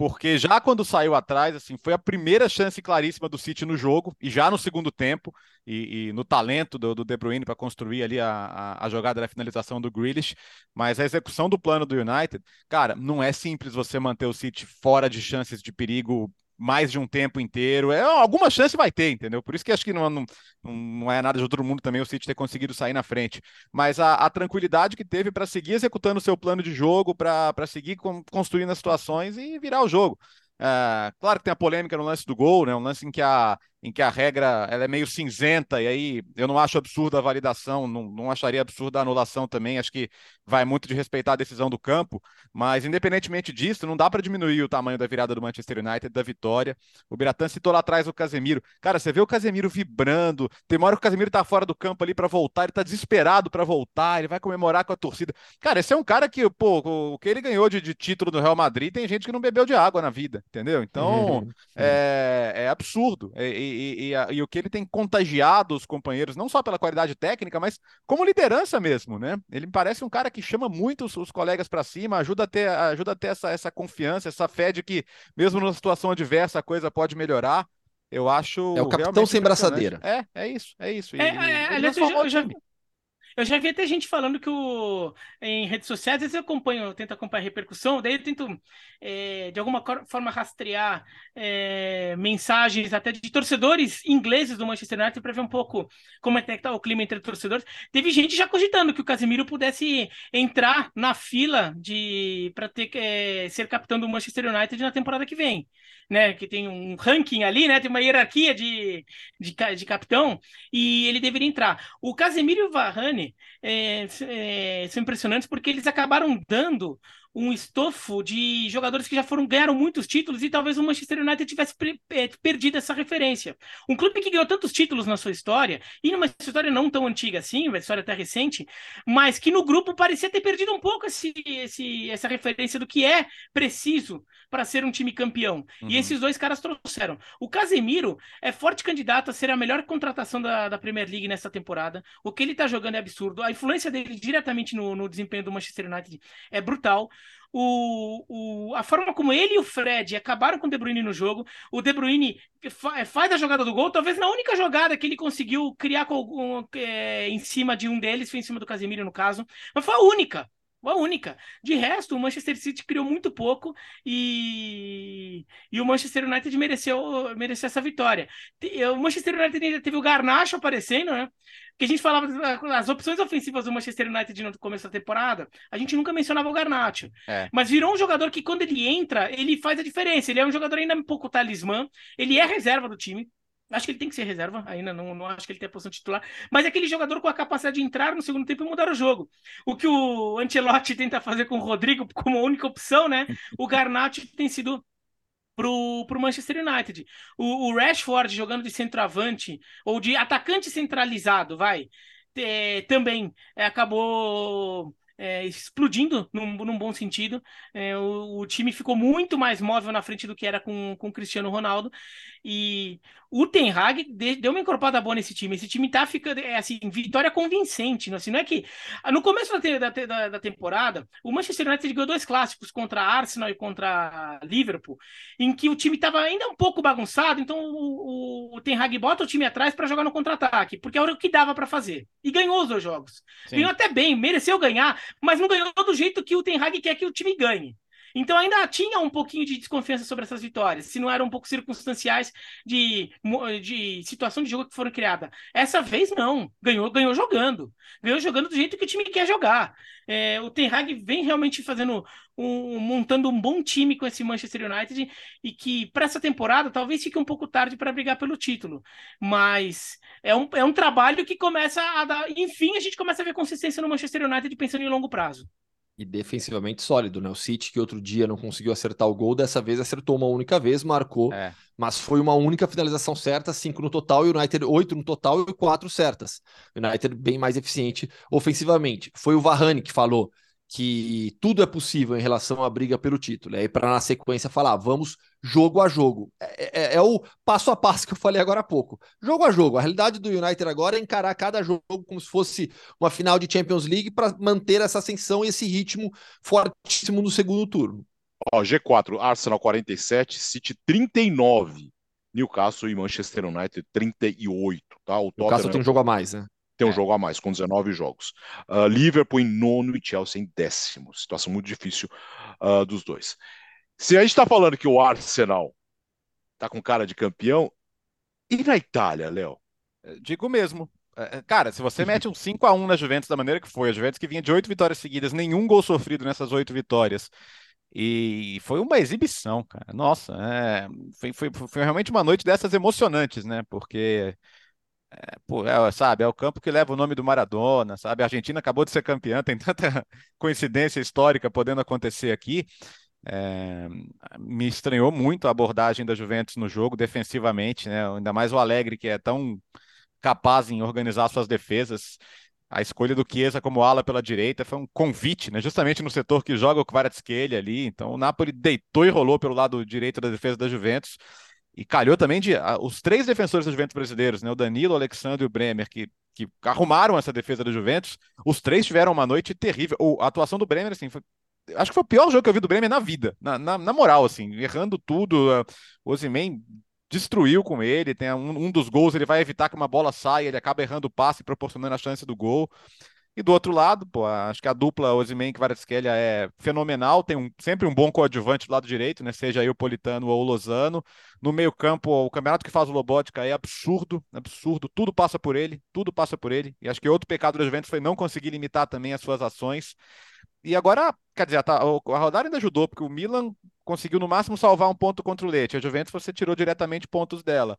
porque já quando saiu atrás, assim, foi a primeira chance claríssima do City no jogo, e já no segundo tempo, e, e no talento do, do De Bruyne para construir ali a, a, a, jogada da finalização do Grealish, mas a execução do plano do United, cara, não é simples você manter o City fora de chances de perigo mais de um tempo inteiro. É, alguma chance vai ter, entendeu? Por isso que acho que não, não, não é nada de outro mundo também o City ter conseguido sair na frente. Mas a, a tranquilidade que teve para seguir executando o seu plano de jogo, para seguir com, construindo as situações e virar o jogo. É, claro que tem a polêmica no lance do gol, né? Um lance em que a, em que a regra ela é meio cinzenta, e aí eu não acho absurda a validação, não, não acharia absurda a anulação também, acho que vai muito de respeitar a decisão do campo, mas independentemente disso, não dá para diminuir o tamanho da virada do Manchester United, da vitória. O Biratan citou lá atrás o Casemiro. Cara, você vê o Casemiro vibrando, tem uma hora que o Casemiro tá fora do campo ali para voltar, ele tá desesperado para voltar, ele vai comemorar com a torcida. Cara, esse é um cara que, pô, o que ele ganhou de, de título do Real Madrid, tem gente que não bebeu de água na vida, entendeu? Então, uhum. é, é absurdo. É, e, e, a, e, o que ele tem contagiado os companheiros, não só pela qualidade técnica, mas como liderança mesmo, né? Ele me parece um cara que chama muito os, os colegas para cima, ajuda a ter, ajuda a ter essa, essa confiança, essa fé de que, mesmo numa situação adversa, a coisa pode melhorar. Eu acho. É o capitão sem braçadeira. É, é isso, é isso. E, é, é, aliás, eu já, eu já, eu já vi até gente falando que o, em redes sociais, às vezes eu acompanho, eu tento acompanhar a repercussão, daí eu tento, é, de alguma forma, rastrear é, mensagens até de torcedores ingleses do Manchester United para ver um pouco como é que está o clima entre torcedores. Teve gente já cogitando que o Casemiro pudesse entrar na fila de para ter é, ser capitão do Manchester United na temporada que vem né, que tem um ranking ali, né, tem uma hierarquia de, de, de capitão, e ele deveria entrar. O Casemiro e o Varane é, é, são impressionantes porque eles acabaram dando um estofo de jogadores que já foram ganharam muitos títulos e talvez o Manchester United tivesse perdido essa referência. Um clube que ganhou tantos títulos na sua história, e numa história não tão antiga assim, uma história até recente, mas que no grupo parecia ter perdido um pouco esse, esse, essa referência do que é preciso para ser um time campeão. Uhum. E esses dois caras trouxeram. O Casemiro é forte candidato a ser a melhor contratação da, da Premier League nessa temporada. O que ele está jogando é absurdo. A influência dele diretamente no, no desempenho do Manchester United é brutal. O, o, a forma como ele e o Fred acabaram com o De Bruyne no jogo. O De Bruyne fa, faz a jogada do gol, talvez na única jogada que ele conseguiu criar com, é, em cima de um deles, foi em cima do Casemiro, no caso, mas foi a única. A única. De resto, o Manchester City criou muito pouco e, e o Manchester United mereceu, mereceu essa vitória. O Manchester United ainda teve o Garnacho aparecendo, né? Que a gente falava das opções ofensivas do Manchester United no começo da temporada, a gente nunca mencionava o Garnacho. É. Mas virou um jogador que, quando ele entra, ele faz a diferença. Ele é um jogador ainda um pouco talismã, ele é reserva do time. Acho que ele tem que ser reserva, ainda não, não acho que ele tem a posição titular, mas é aquele jogador com a capacidade de entrar no segundo tempo e mudar o jogo. O que o Ancelotti tenta fazer com o Rodrigo como única opção, né? O Garnacho tem sido pro, pro Manchester United. O, o Rashford jogando de centroavante ou de atacante centralizado, vai, é, também é, acabou é, explodindo num, num, bom sentido. É, o, o, time ficou muito mais móvel na frente do que era com, com o Cristiano Ronaldo. E o Ten Hag deu uma encorpada boa nesse time. Esse time tá ficando, é assim, vitória convincente. Não, assim, não é que. No começo da, da, da, temporada, o Manchester United ganhou dois clássicos contra Arsenal e contra Liverpool, em que o time estava ainda um pouco bagunçado, então o, o, o Ten Hag bota o time atrás para jogar no contra-ataque, porque era o que dava para fazer. E ganhou os dois jogos. Sim. Ganhou até bem, mereceu ganhar, mas não ganhou do jeito que o Ten Hag quer que o time ganhe. Então ainda tinha um pouquinho de desconfiança sobre essas vitórias, se não eram um pouco circunstanciais de, de situação de jogo que foram criadas. Essa vez não, ganhou, ganhou jogando, ganhou jogando do jeito que o time quer jogar. É, o Ten Hag vem realmente fazendo um, montando um bom time com esse Manchester United e que para essa temporada talvez fique um pouco tarde para brigar pelo título, mas é um, é um trabalho que começa a dar, enfim, a gente começa a ver consistência no Manchester United pensando em longo prazo e defensivamente sólido, né? O City, que outro dia não conseguiu acertar o gol, dessa vez acertou uma única vez, marcou, é. mas foi uma única finalização certa, cinco no total, e o United oito no total e quatro certas. O United bem mais eficiente ofensivamente. Foi o Varane que falou que tudo é possível em relação à briga pelo título. E aí, para na sequência falar, vamos jogo a jogo. É, é, é, o passo a passo que eu falei agora há pouco. Jogo a jogo. A realidade do United agora é encarar cada jogo como se fosse uma final de Champions League para manter essa ascensão e esse ritmo fortíssimo no segundo turno. Ó, G4, Arsenal 47, City 39. Newcastle e Manchester United 38, tá? O Newcastle tem um jogo a mais, né? Tem um é. jogo a mais, com 19 jogos. Uh, Liverpool em nono e Chelsea em décimo. Situação muito difícil uh, dos dois. Se a gente está falando que o Arsenal tá com cara de campeão, e na Itália, Léo? É, digo mesmo. É, cara, se você mete um 5 a 1 na Juventus da maneira que foi, a Juventus que vinha de oito vitórias seguidas, nenhum gol sofrido nessas oito vitórias. E foi uma exibição, cara. Nossa, é, foi, foi, foi realmente uma noite dessas emocionantes, né? Porque é, pô, sabe, é o campo que leva o nome do Maradona, sabe? A Argentina acabou de ser campeã, tem tanta coincidência histórica podendo acontecer aqui. É, me estranhou muito a abordagem da Juventus no jogo, defensivamente, né? Ainda mais o Alegre, que é tão capaz em organizar suas defesas. A escolha do Chiesa como ala pela direita foi um convite, né? Justamente no setor que joga o Kvaratskhelia ali. Então o Napoli deitou e rolou pelo lado direito da defesa da Juventus. E calhou também de a, os três defensores da Juventus brasileiros, né? O Danilo, o Alexandre e o Bremer, que, que arrumaram essa defesa da Juventus. Os três tiveram uma noite terrível. O, a atuação do Bremer, assim, foi, acho que foi o pior jogo que eu vi do Bremer na vida, na, na, na moral, assim, errando tudo. O Ozyman destruiu com ele. Tem um, um, dos gols, ele vai evitar que uma bola saia, ele acaba errando o passe, proporcionando a chance do gol. E do outro lado, pô, acho que a dupla Ozyman e Kvaratskhelia é fenomenal, tem um, sempre um bom coadjuvante do lado direito, né, seja aí o Politano ou o Lozano. No meio-campo, o campeonato que faz o Lobotka é absurdo, absurdo, tudo passa por ele, tudo passa por ele. E acho que outro pecado da Juventus foi não conseguir limitar também as suas ações. E agora, quer dizer, tá, a rodada ainda ajudou, porque o Milan conseguiu no máximo salvar um ponto contra o Leite. A Juventus você tirou diretamente pontos dela.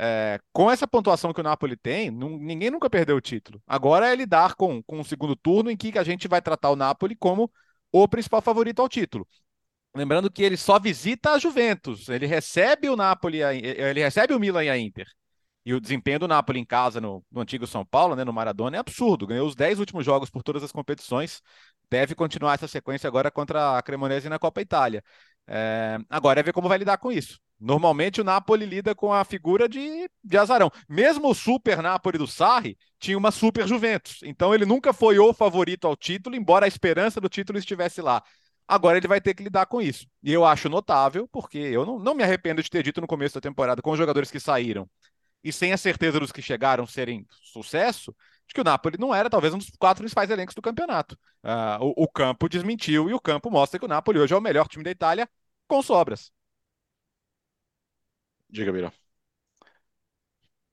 É, com essa pontuação que o Napoli tem, ninguém nunca perdeu o título. Agora é lidar com, com o segundo turno em que a gente vai tratar o Napoli como o principal favorito ao título. Lembrando que ele só visita a Juventus, ele recebe o Napoli, ele recebe o Milan e a Inter. E o desempenho do Napoli em casa no, no antigo São Paulo, né, no Maradona, é absurdo. Ganhou os 10 últimos jogos por todas as competições. Deve continuar essa sequência agora contra a Cremonese na Copa Itália. É, agora é ver como vai lidar com isso. Normalmente o Napoli lida com a figura de, de azarão. Mesmo o Super Napoli do Sarri tinha uma Super Juventus. Então ele nunca foi o favorito ao título, embora a esperança do título estivesse lá. Agora ele vai ter que lidar com isso. E eu acho notável, porque eu não, não me arrependo de ter dito no começo da temporada, com os jogadores que saíram e sem a certeza dos que chegaram serem sucesso, de que o Napoli não era talvez um dos quatro principais elencos do campeonato. Uh, o, o, campo desmentiu e o campo mostra que o Napoli hoje é o melhor time da Itália com sobras. Diga, Mira.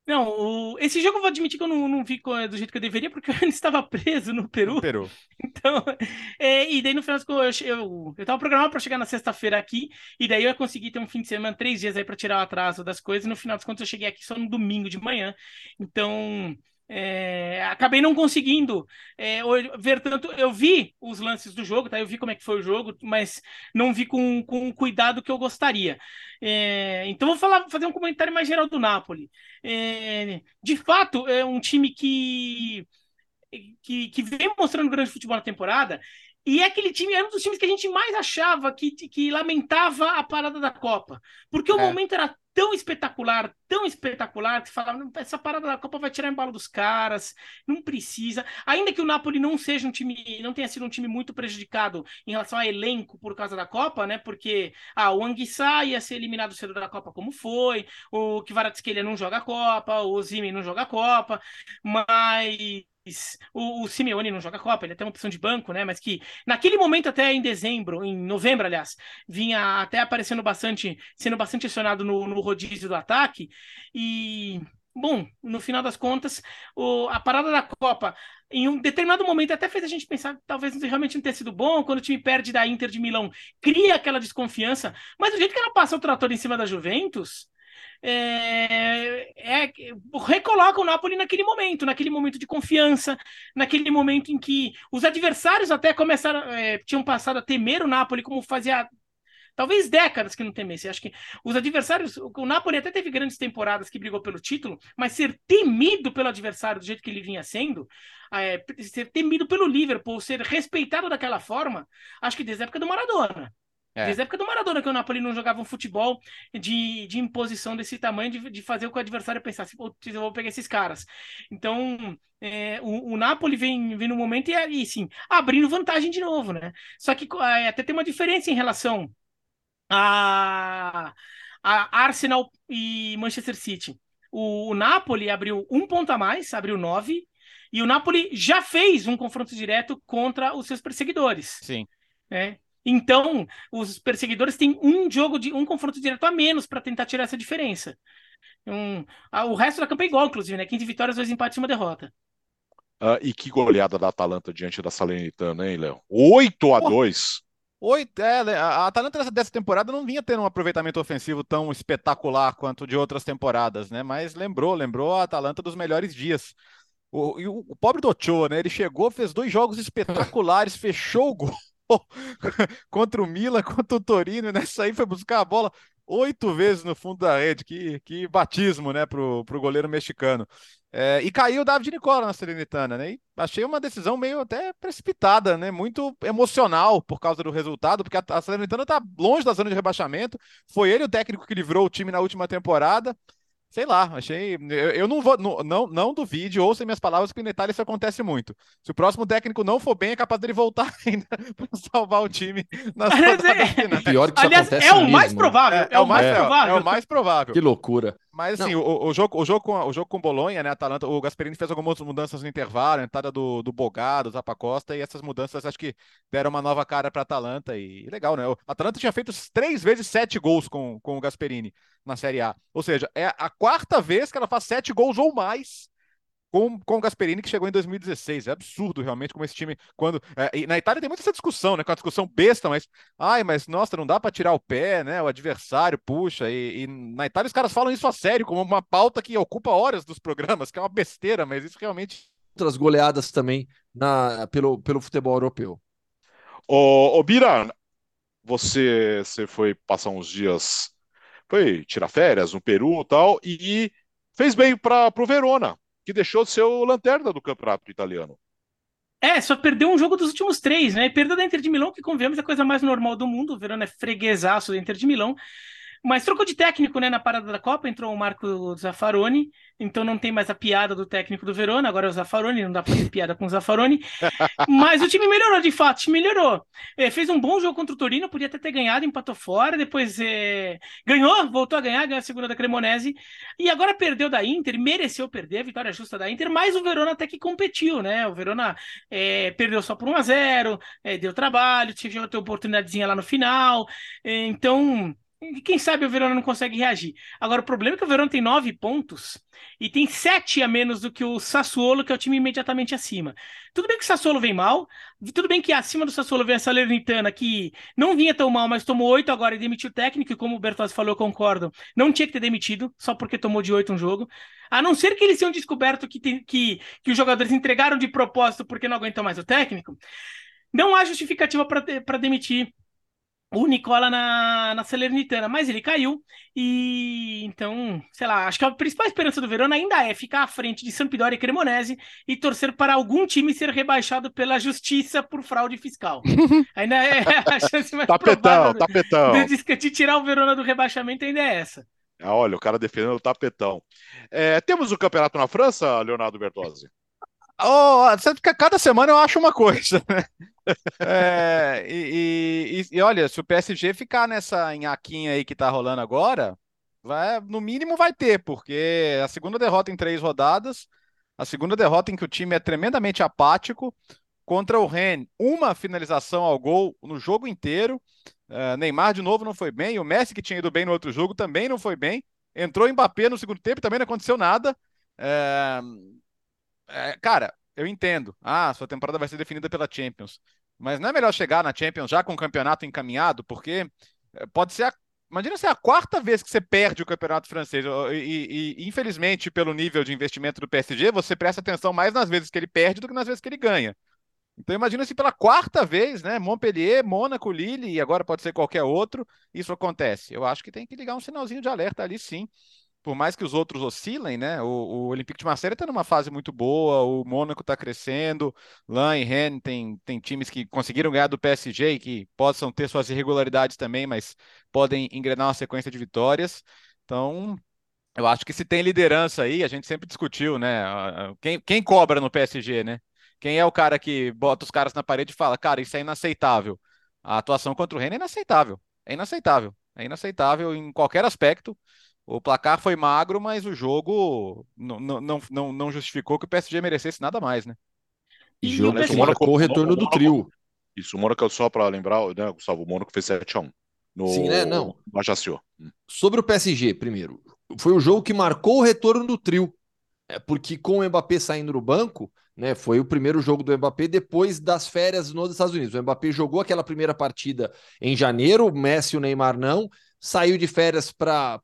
Não, o... esse jogo eu vou admitir que eu não, não vi do jeito que eu deveria, porque eu estava preso no Peru. No Peru. Então, é, e daí no final das eu, eu, eu tava programado para chegar na sexta-feira aqui, e daí eu consegui ter um fim de semana, três dias aí para tirar o atraso das coisas, e no final das contas eu cheguei aqui só no domingo de manhã. Então, é, acabei não conseguindo é, ver tanto. Eu vi os lances do jogo, tá? Eu vi como é que foi o jogo, mas não vi com, com o cuidado que eu gostaria. É, então vou falar, fazer um comentário mais geral do Napoli. É, de fato, é um time que, que, que vem mostrando grande futebol na temporada. E é aquele time, era um dos times que a gente mais achava que, que lamentava a parada da Copa. Porque o é. momento era tão espetacular, tão espetacular, que você fala, essa parada da Copa vai tirar embalo dos caras, não precisa. Ainda que o Napoli não seja um time, não tenha sido um time muito prejudicado em relação a elenco por causa da Copa, né? Porque ah, o Anguissa ia ser eliminado cedo da Copa como foi, o Kvaratskhelia não joga a Copa, o Zimi não joga a Copa, mas o, o Simeone não joga Copa, ele até uma opção de banco, né? Mas que naquele momento, até em dezembro, em novembro, aliás, vinha até aparecendo bastante, sendo bastante acionado no, no rodízio do ataque. E, bom, no final das contas, o, a parada da Copa, em um determinado momento, até fez a gente pensar que talvez realmente não tenha sido bom. Quando o time perde da Inter de Milão, cria aquela desconfiança. Mas do jeito que ela passa o trator em cima da Juventus é, é, recoloca o Napoli naquele momento, naquele momento de confiança, naquele momento em que os adversários até começaram, é, tinham passado a temer o Napoli como fazia talvez décadas que não temesse. Acho que os adversários, o Napoli até teve grandes temporadas que brigou pelo título, mas ser temido pelo adversário do jeito que ele vinha sendo, é, ser temido pelo Liverpool, ser respeitado daquela forma, acho que desde a época do Maradona. É. Desde a época do Maradona, que o Napoli não jogava um futebol de, de imposição desse tamanho, de, de fazer o que o adversário pensasse, eu vou pegar esses caras. Então, é, o, o Napoli vem, vem no momento e, aí, sim, abrindo vantagem de novo, né? Só que é, até tem uma diferença em relação a, a Arsenal e Manchester City. O, o Napoli abriu um ponto a mais, abriu nove, e o Napoli já fez um confronto direto contra os seus perseguidores. Sim. É, então, os perseguidores têm um jogo de um confronto direto a menos para tentar tirar essa diferença. Um, a, o resto da campanha é igual, inclusive, né? 15 vitórias, dois empates e uma derrota. Uh, e que goleada da Atalanta diante da Salernitana, hein, Léo? 8 a 2 Oito, é, né, a Atalanta dessa temporada não vinha tendo um aproveitamento ofensivo tão espetacular quanto de outras temporadas, né? Mas lembrou, lembrou a Atalanta dos melhores dias. O, o, o pobre do Ochoa, né? Ele chegou, fez dois jogos espetaculares, fechou o gol contra o Milan, contra o Torino, nessa aí foi buscar a bola oito vezes no fundo da rede. Que, que batismo, né, pro, pro goleiro mexicano. É, e caiu o David Nicola na Serenitana, né? E achei uma decisão meio até precipitada, né? Muito emocional por causa do resultado, porque a, a Serenitana tá longe da zona de rebaixamento. Foi ele o técnico que livrou o time na última temporada. Sei lá, achei. Eu, eu não vou. Não, não, não duvide, ouça minhas palavras, que no Itália isso acontece muito. Se o próximo técnico não for bem, é capaz dele voltar ainda para salvar o time nas Aliás, é... Pior que isso Aliás, acontece é o mais provável. É, é, o mais é, provável. É o mais provável. Que loucura. Mas assim, o, o, jogo, o, jogo com, o jogo com Bolonha, né? Atalanta, o Gasperini fez algumas mudanças no intervalo, a entrada do, do Bogado, do Zapacosta, e essas mudanças acho que deram uma nova cara para Atalanta. E, e legal, né? O Atalanta tinha feito três vezes sete gols com, com o Gasperini na Série A. Ou seja, é a quarta vez que ela faz sete gols ou mais com, com o Gasperini, que chegou em 2016. É absurdo, realmente, como esse time. quando é, Na Itália tem muita essa discussão, né? Com a discussão besta, mas. Ai, mas nossa, não dá para tirar o pé, né? O adversário puxa. E, e, na Itália os caras falam isso a sério, como uma pauta que ocupa horas dos programas, que é uma besteira, mas isso realmente. Outras goleadas também na, pelo, pelo futebol europeu. Ô, ô Bira, você, você foi passar uns dias, foi tirar férias no Peru e tal, e fez bem para o Verona, que deixou de ser o lanterna do campeonato italiano. É, só perdeu um jogo dos últimos três, né? Perdeu da Inter de Milão, que convenhamos é a coisa mais normal do mundo. O Verona é freguesaço da Inter de Milão. Mas trocou de técnico, né? Na parada da Copa, entrou o Marco Zaffaroni, então não tem mais a piada do técnico do Verona, agora é o Zaffaroni, não dá pra fazer piada com o Zaffaroni. Mas o time melhorou, de fato, o time melhorou. É, fez um bom jogo contra o Torino, podia até ter ganhado, empatou fora, depois é... ganhou, voltou a ganhar, ganhou a segunda da Cremonese, e agora perdeu da Inter, mereceu perder, a vitória justa da Inter, mas o Verona até que competiu, né? O Verona é, perdeu só por 1 a 0 é, deu trabalho, tinha outra oportunidadezinha lá no final, é, então e quem sabe o Verona não consegue reagir. Agora, o problema é que o Verona tem nove pontos e tem sete a menos do que o Sassuolo, que é o time imediatamente acima. Tudo bem que o Sassuolo vem mal, tudo bem que acima do Sassuolo vem a Salernitana, que não vinha tão mal, mas tomou oito agora e demitiu o técnico, e como o Bertozzi falou, eu concordo, não tinha que ter demitido, só porque tomou de oito um jogo. A não ser que eles tenham descoberto que, tem, que, que os jogadores entregaram de propósito porque não aguentam mais o técnico, não há justificativa para demitir o Nicola na, na Salernitana, mas ele caiu e então, sei lá, acho que a principal esperança do Verona ainda é ficar à frente de Sampdoria e Cremonese e torcer para algum time ser rebaixado pela justiça por fraude fiscal. ainda é a chance mais tapetão, tapetão. De, de tirar o Verona do rebaixamento ainda é essa. Ah, olha, o cara defendendo o tapetão. É, temos o campeonato na França, Leonardo Bertozzi? Oh, cada semana eu acho uma coisa, né? É, e, e, e, olha, se o PSG ficar nessa enhaquinha aí que tá rolando agora, vai, no mínimo vai ter, porque a segunda derrota em três rodadas, a segunda derrota em que o time é tremendamente apático, contra o Rennes, uma finalização ao gol no jogo inteiro. Uh, Neymar de novo não foi bem, o Messi que tinha ido bem no outro jogo também não foi bem. Entrou Mbappé no segundo tempo, também não aconteceu nada. É, é, cara, eu entendo. Ah, sua temporada vai ser definida pela Champions. Mas não é melhor chegar na Champions já com o campeonato encaminhado, porque eh, pode ser a Imagina se é a quarta vez que você perde o campeonato francês. E, e, infelizmente, pelo nível de investimento do PSG, você presta atenção mais nas vezes que ele perde do que nas vezes que ele ganha. Então imagina se pela quarta vez, né? Montpellier, Mônaco, Lille, e agora pode ser qualquer outro, isso acontece. Eu acho que tem que ligar um sinalzinho de alerta ali, sim por mais que os outros oscilem, né? O, o Olympique de Marseille está numa fase muito boa, o Mônaco está crescendo, Lan e Rennes tem, tem times que conseguiram ganhar do PSG e que possam ter suas irregularidades também, mas podem engrenar uma sequência de vitórias. Então, eu acho que se tem liderança aí, a gente sempre discutiu, né? Quem, quem cobra no PSG, né? Quem é o cara que bota os caras na parede e fala, cara, isso é inaceitável. A atuação contra o Rennes é inaceitável. É inaceitável. É inaceitável em qualquer aspecto. O placar foi magro, mas o jogo não, não, não, não justificou que o PSG merecesse nada mais, né? E jogo que marcou o retorno do trio. Isso, o Mônaco, só para lembrar, né, Gustavo, o Mônaco fez 7x1 no, Sim, né? Não. no Ajaccio. Hum. Sobre o PSG, primeiro. Foi o jogo que marcou o retorno do trio. É porque com o Mbappé saindo do banco, né, foi o primeiro jogo do Mbappé depois das férias nos Estados Unidos. O Mbappé jogou aquela primeira partida em janeiro, o Messi e o Neymar não, saiu de férias para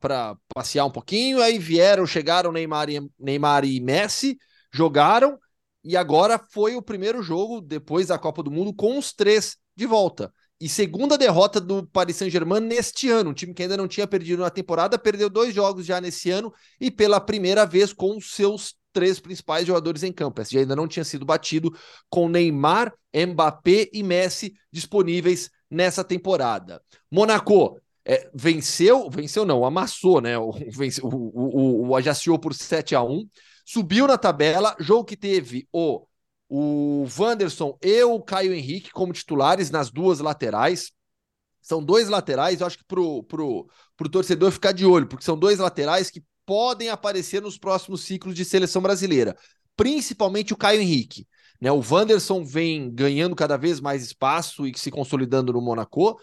passear um pouquinho, aí vieram, chegaram Neymar e, Neymar e Messi, jogaram, e agora foi o primeiro jogo depois da Copa do Mundo com os três de volta. E segunda derrota do Paris Saint-Germain neste ano, um time que ainda não tinha perdido na temporada, perdeu dois jogos já nesse ano e pela primeira vez com os seus três principais jogadores em campo. Esse ainda não tinha sido batido com Neymar, Mbappé e Messi disponíveis nessa temporada. Monaco é, venceu, venceu não, amassou, né? O, o, o, o Ajaccio por 7 a 1 subiu na tabela, jogo que teve o, o Wanderson e o Caio Henrique como titulares nas duas laterais. São dois laterais, eu acho que pro, pro, pro torcedor ficar de olho, porque são dois laterais que podem aparecer nos próximos ciclos de seleção brasileira, principalmente o Caio Henrique. Né, o Wanderson vem ganhando cada vez mais espaço e se consolidando no Monaco.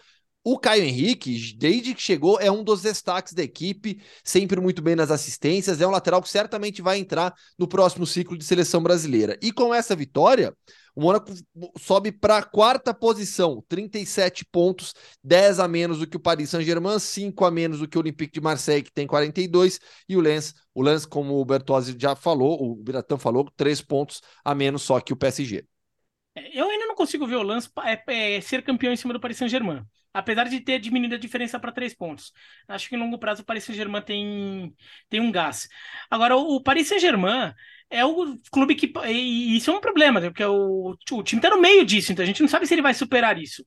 O Caio Henrique, desde que chegou, é um dos destaques da equipe, sempre muito bem nas assistências, é um lateral que certamente vai entrar no próximo ciclo de seleção brasileira. E com essa vitória, o Mônaco sobe para a quarta posição, 37 pontos, 10 a menos do que o Paris Saint-Germain, 5 a menos do que o Olympique de Marseille, que tem 42, e o Lens, o Lens, como o Bertozzi já falou, o Biratão falou, 3 pontos a menos só que o PSG. Eu ainda não consigo ver o Lance é, é ser campeão em cima do Paris Saint-Germain. Apesar de ter diminuído a diferença para três pontos. Acho que em longo prazo o Paris Saint-Germain tem, tem um gás. Agora, o Paris Saint-Germain é o clube que. E isso é um problema, porque o, o time está no meio disso, então a gente não sabe se ele vai superar isso.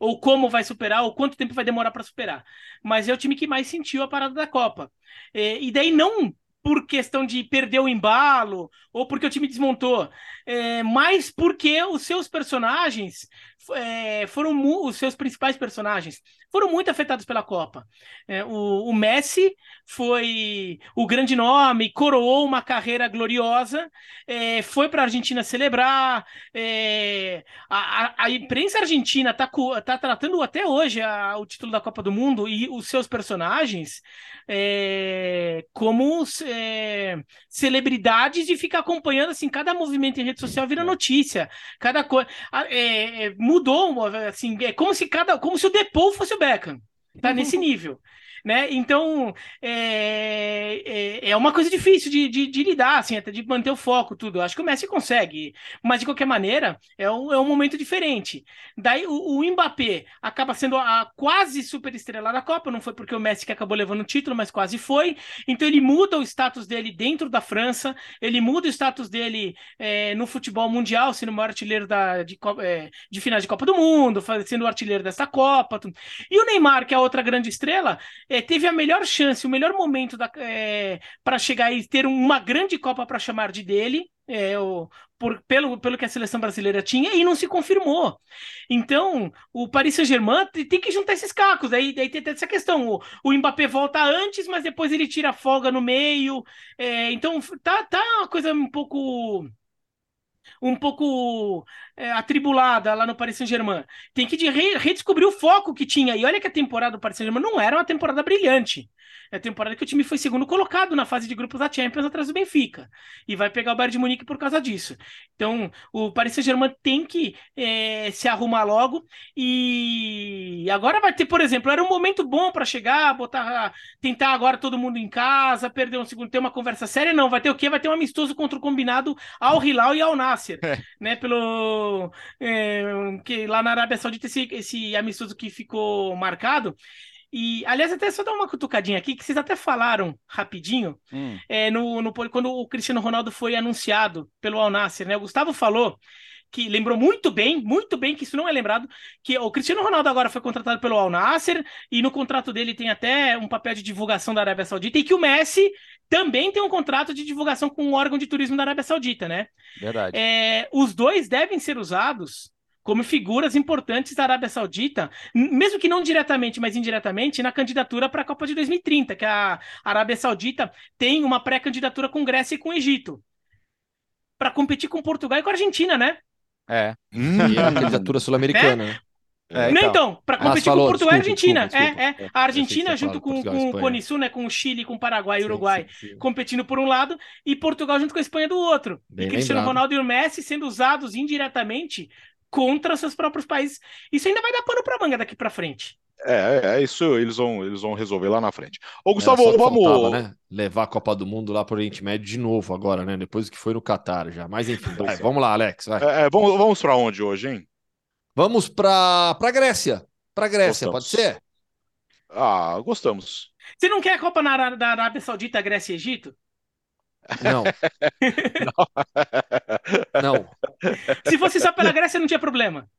Ou como vai superar, ou quanto tempo vai demorar para superar. Mas é o time que mais sentiu a parada da Copa. E, e daí não por questão de perder o embalo ou porque o time desmontou, é, mas porque os seus personagens é, foram os seus principais personagens foram muito afetados pela Copa. É, o, o, Messi foi o grande nome, coroou uma carreira gloriosa, é, foi para a Argentina celebrar. É, a, a, imprensa argentina está tá tratando até hoje a, o título da Copa do Mundo e os seus personagens é, como é, celebridades e fica acompanhando assim cada movimento em rede social vira notícia, cada coisa é, é, mudou assim é como se cada como se o Depou fosse o Beckham, tá nesse nível né? Então é, é, é, uma coisa difícil de, de, de, lidar, assim, até de manter o foco, tudo. acho que o Messi consegue, mas de qualquer maneira é um, é um momento diferente. Daí o, o Mbappé acaba sendo a, quase super estrela da Copa, não foi porque o Messi que acabou levando o título, mas quase foi. Então ele muda o status dele dentro da França, ele muda o status dele é, no futebol mundial, sendo o maior artilheiro da, de, é, de finais de Copa do Mundo, sendo o artilheiro dessa Copa. Tudo. E o Neymar, que é a outra grande estrela, é, teve a melhor chance, o melhor momento é, para chegar e ter uma grande Copa para chamar de dele, é, o, por, pelo, pelo que a seleção brasileira tinha, e não se confirmou. Então, o Paris Saint-Germain tem que juntar esses cacos. Aí, aí tem essa questão: o, o Mbappé volta antes, mas depois ele tira folga no meio. É, então, tá, tá uma coisa um pouco um pouco é, atribulada lá no Paris Saint-Germain. Tem que re redescobrir o foco que tinha. E olha que a temporada do Paris Saint-Germain não era uma temporada brilhante. É a temporada que o time foi segundo colocado na fase de grupos da Champions atrás do Benfica. E vai pegar o Bayern de Munique por causa disso. Então, o Paris Saint-Germain tem que é, se arrumar logo. E agora vai ter, por exemplo, era um momento bom para chegar, botar, tentar agora todo mundo em casa, perder um segundo, ter uma conversa séria. Não, vai ter o quê? Vai ter um amistoso contra o combinado ao Hilal e ao Nasser, é. né? Pelo é, que lá na Arábia Saudita esse, esse amistoso que ficou marcado. E, aliás, até só dar uma cutucadinha aqui, que vocês até falaram rapidinho, hum. é, no, no, quando o Cristiano Ronaldo foi anunciado pelo Al Nassr, né? O Gustavo falou que lembrou muito bem, muito bem, que isso não é lembrado, que o Cristiano Ronaldo agora foi contratado pelo Al Nassr e no contrato dele tem até um papel de divulgação da Arábia Saudita e que o Messi também tem um contrato de divulgação com o órgão de turismo da Arábia Saudita, né? Verdade. É, os dois devem ser usados como figuras importantes da Arábia Saudita, mesmo que não diretamente, mas indiretamente, na candidatura para a Copa de 2030, que a Arábia Saudita tem uma pré-candidatura com Grécia e com Egito. Para competir com Portugal e com a Argentina, né? É. Hum. E a candidatura sul-americana, né? É, então, então para competir ah, falou, com Portugal desculpa, e Argentina. Desculpa, desculpa. É, é. A Argentina, junto com, com o Conisul, né? Com o Chile, com o Paraguai e Uruguai, sim, sim. competindo por um lado, e Portugal junto com a Espanha do outro. Bem e Cristiano lembrado. Ronaldo e o Messi sendo usados indiretamente contra seus próprios países. Isso ainda vai dar pano para manga daqui para frente. É, é, é, isso eles vão, eles vão resolver lá na frente. Ô, Gustavo, vamos. Faltava, né? Levar a Copa do Mundo lá para o Oriente Médio de novo agora, né? Depois que foi no Catar já. Mas enfim, vai, vamos lá, Alex. É, é, vamos vamos para onde hoje, hein? Vamos para a Grécia. Para Grécia, gostamos. pode ser? Ah, gostamos. Você não quer a Copa na, da Arábia Saudita, Grécia e Egito? Não. não. Se fosse só pela Grécia, não tinha problema.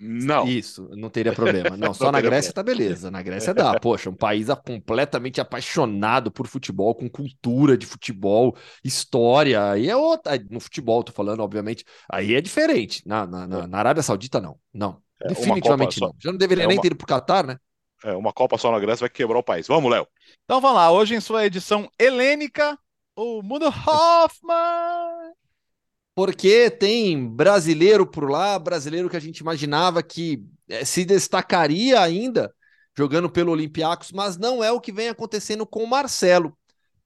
Não. Isso, não teria problema. Não, só não na Grécia problema. tá beleza. Na Grécia dá. Poxa, um país completamente apaixonado por futebol, com cultura de futebol, história. Aí é outra. No futebol, tô falando, obviamente. Aí é diferente. Na, na, na, na Arábia Saudita, não. Não. É, Definitivamente não. Já não deveria é nem uma... ter ido pro Catar, né? É, uma Copa só na Grécia vai quebrar o país. Vamos, Léo. Então vamos lá. Hoje, em sua edição helênica, o Mundo Hoffman. Porque tem brasileiro por lá, brasileiro que a gente imaginava que é, se destacaria ainda jogando pelo Olympiacos, mas não é o que vem acontecendo com o Marcelo.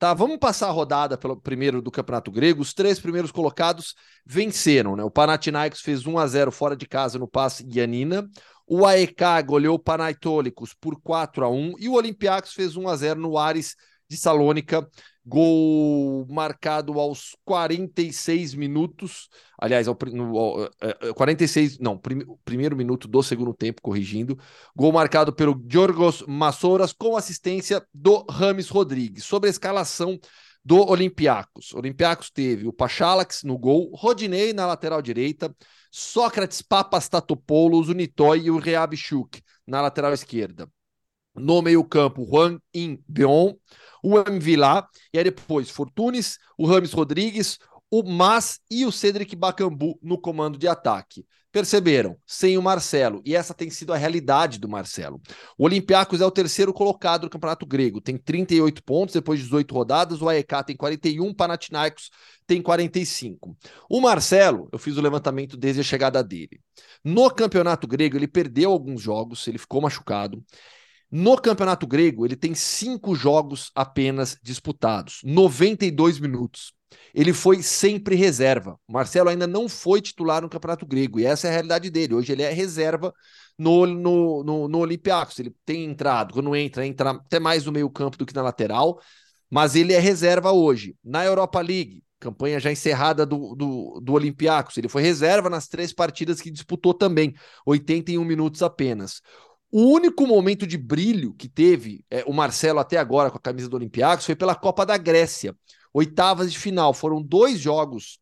Tá, vamos passar a rodada pelo primeiro do Campeonato Grego. Os três primeiros colocados venceram, né? O Panathinaikos fez 1 a 0 fora de casa no passe Guianina. O AEK goleou o Panaitôlicos por 4 a 1 e o Olympiacos fez 1 a 0 no Ares de Salônica. Gol marcado aos 46 minutos. Aliás, ao, no, ao, 46, não, prim, primeiro minuto do segundo tempo, corrigindo. Gol marcado pelo Giorgos Massouras com assistência do Rames Rodrigues. Sobre a escalação do Olympiacos. O Olympiacos teve o Pachalax no gol, Rodinei na lateral direita, Sócrates Papastatopoulos, o Nitoy e o Reabchuk na lateral esquerda. No meio-campo, Juan In Beon, o Mvila, e aí depois Fortunes, o Rames Rodrigues, o Mas e o Cedric Bacambu no comando de ataque. Perceberam? Sem o Marcelo. E essa tem sido a realidade do Marcelo. O Olympiacos é o terceiro colocado no Campeonato Grego. Tem 38 pontos depois de 18 rodadas. O AEK tem 41, o Panathinaikos tem 45. O Marcelo, eu fiz o levantamento desde a chegada dele. No Campeonato Grego, ele perdeu alguns jogos, ele ficou machucado. No Campeonato Grego, ele tem cinco jogos apenas disputados, 92 minutos. Ele foi sempre reserva. Marcelo ainda não foi titular no Campeonato Grego, e essa é a realidade dele. Hoje ele é reserva no, no, no, no Olympiacos. Ele tem entrado, quando entra, entra até mais no meio-campo do que na lateral, mas ele é reserva hoje. Na Europa League, campanha já encerrada do, do, do Olympiacos, ele foi reserva nas três partidas que disputou também, 81 minutos apenas. O único momento de brilho que teve é, o Marcelo até agora com a camisa do Olympiacos foi pela Copa da Grécia. Oitavas de final. Foram dois jogos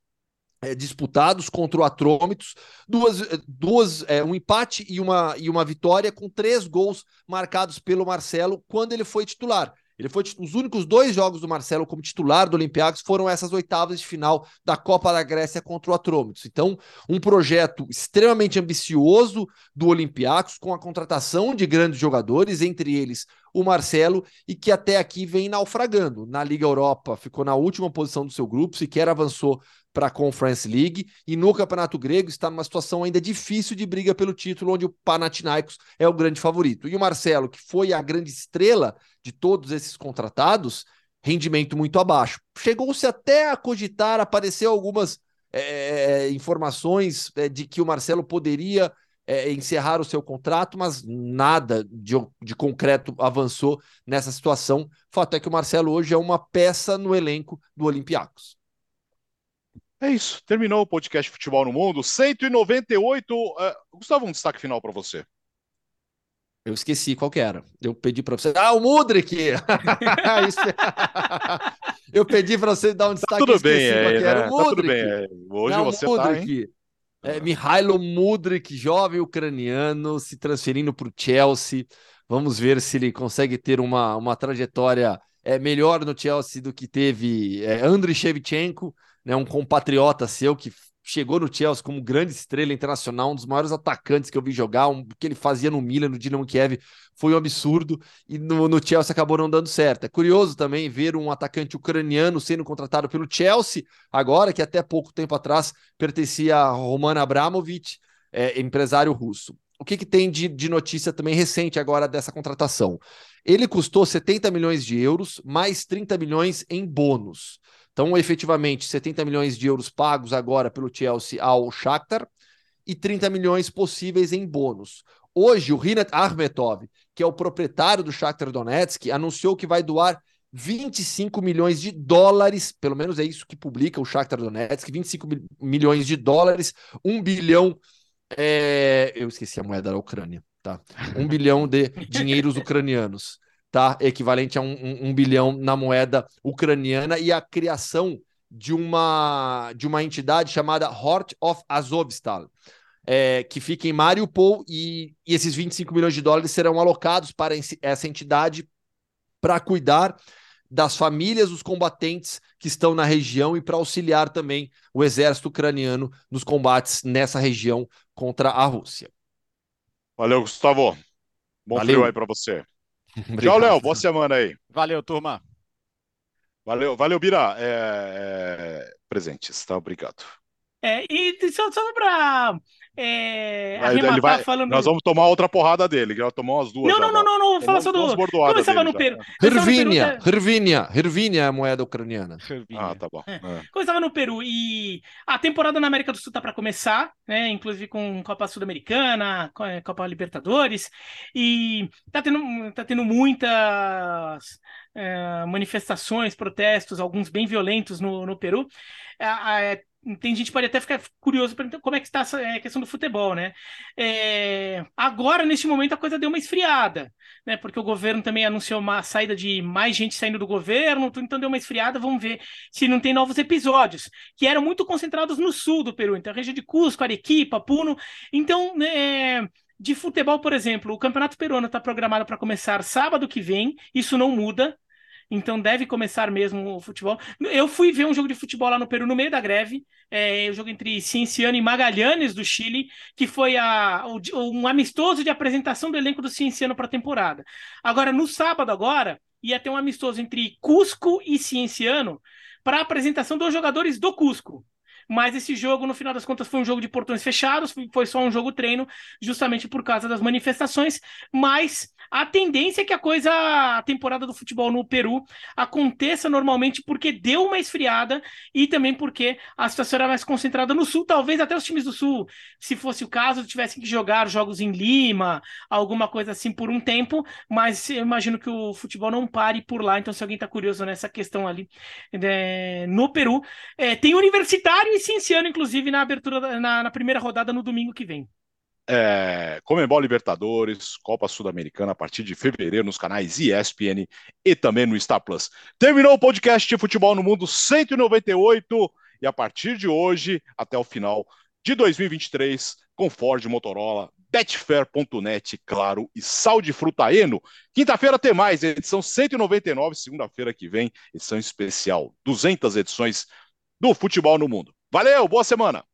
é, disputados contra o Atrômitos, duas, é, duas é, um empate e uma, e uma vitória com três gols marcados pelo Marcelo quando ele foi titular. Ele foi os únicos dois jogos do Marcelo como titular do Olympiacos foram essas oitavas de final da Copa da Grécia contra o Atrômitos. Então, um projeto extremamente ambicioso do Olympiacos com a contratação de grandes jogadores, entre eles o Marcelo, e que até aqui vem naufragando. Na Liga Europa ficou na última posição do seu grupo, sequer avançou para a Conference League e no Campeonato Grego está numa situação ainda difícil de briga pelo título, onde o Panathinaikos é o grande favorito. E o Marcelo, que foi a grande estrela de todos esses contratados, rendimento muito abaixo. Chegou-se até a cogitar, apareceu algumas é, informações é, de que o Marcelo poderia é, encerrar o seu contrato, mas nada de, de concreto avançou nessa situação. Fato é que o Marcelo hoje é uma peça no elenco do Olympiacos. É isso. Terminou o podcast Futebol no Mundo. 198. Uh, é, Gustavo, um destaque final para você. Eu esqueci qual que era. Eu pedi para você. Ah, o Mudrik! eu pedi para você dar um destaque. Tá tudo bem, é, né? o Mudrik. Tá tudo bem. É. Hoje Não, você Mudrik. tá. É, Mihailo Mudrik, jovem ucraniano, se transferindo para o Chelsea. Vamos ver se ele consegue ter uma, uma trajetória é, melhor no Chelsea do que teve é, Andriy Shevchenko né, um compatriota seu que chegou no Chelsea como grande estrela internacional, um dos maiores atacantes que eu vi jogar, um, que ele fazia no Milan, no Dinamo Kiev, foi um absurdo, e no, no, Chelsea acabou não dando certo. É curioso também ver um atacante ucraniano sendo contratado pelo Chelsea, agora, que até pouco tempo atrás pertencia a Roman Abramovich, é, empresário russo. O que, que tem de, de notícia também recente agora dessa contratação? Ele custou 70 milhões de euros, mais 30 milhões em bônus. Então, efetivamente, 70 milhões de euros pagos agora pelo Chelsea ao Shakhtar e 30 milhões possíveis em bônus. Hoje, o Rinat Armetov, que é o proprietário do Shakhtar Donetsk, anunciou que vai doar 25 milhões de dólares, pelo menos é isso que publica o Shakhtar Donetsk, 25 milhões de dólares, 1 bilhão, é... eu esqueci a moeda da Ucrânia, tá? 1 bilhão de dinheiros ucranianos tá? Equivalente a um, um, um bilhão na moeda ucraniana e a criação de uma de uma entidade chamada Hort of Azovstal, é, que fica em Mariupol e, e esses 25 milhões de dólares serão alocados para essa entidade para cuidar das famílias dos combatentes que estão na região e para auxiliar também o exército ucraniano nos combates nessa região contra a Rússia. Valeu, Gustavo. Bom Valeu. frio aí para você. Tchau, Léo. Boa semana aí. Valeu, turma. Valeu, valeu, Bira. É, é, presentes, tá? Obrigado. É, e só, só para é, ele vai, falando... Nós vamos tomar outra porrada dele, que vai tomar umas duas. Não, não, não, não, não, fala só do. Começava no Peru. Hervínia, Hervínia, Hervínia é a moeda ucraniana. Ah, tá bom. É. É. Começava no Peru e a temporada na América do Sul tá para começar, né? Inclusive com Copa Sul-Americana, Copa Libertadores, e tá tendo, tá tendo muitas é, manifestações, protestos, alguns bem violentos no, no Peru. É, é, tem gente que pode até ficar curioso para como é que está essa é, questão do futebol, né? É, agora, neste momento, a coisa deu uma esfriada, né? Porque o governo também anunciou uma saída de mais gente saindo do governo, então deu uma esfriada. Vamos ver se não tem novos episódios, que eram muito concentrados no sul do Peru, então a região de Cusco, Arequipa, Puno. Então, né, de futebol, por exemplo, o Campeonato Peruano está programado para começar sábado que vem, isso não muda então deve começar mesmo o futebol. Eu fui ver um jogo de futebol lá no Peru no meio da greve, é, o jogo entre Cienciano e Magalhães do Chile, que foi a, o, um amistoso de apresentação do elenco do Cienciano para a temporada. Agora, no sábado agora, ia ter um amistoso entre Cusco e Cienciano para a apresentação dos jogadores do Cusco. Mas esse jogo, no final das contas, foi um jogo de portões fechados, foi só um jogo treino, justamente por causa das manifestações. Mas a tendência é que a coisa, a temporada do futebol no Peru aconteça normalmente porque deu uma esfriada e também porque a situação era mais concentrada no sul. Talvez até os times do sul, se fosse o caso, tivessem que jogar jogos em Lima, alguma coisa assim por um tempo. Mas eu imagino que o futebol não pare por lá. Então, se alguém está curioso nessa questão ali é, no Peru, é, tem universitário e cienciano, inclusive, na abertura, na, na primeira rodada no domingo que vem é, Comembol Libertadores, Copa Sul-Americana a partir de fevereiro nos canais ESPN e também no Star Plus. Terminou o podcast de Futebol no Mundo 198 e a partir de hoje até o final de 2023 com Ford Motorola, Betfair.net, claro, e Sal de Frutaeno. Quinta-feira tem mais, edição 199, segunda-feira que vem, edição especial, 200 edições do Futebol no Mundo. Valeu, boa semana!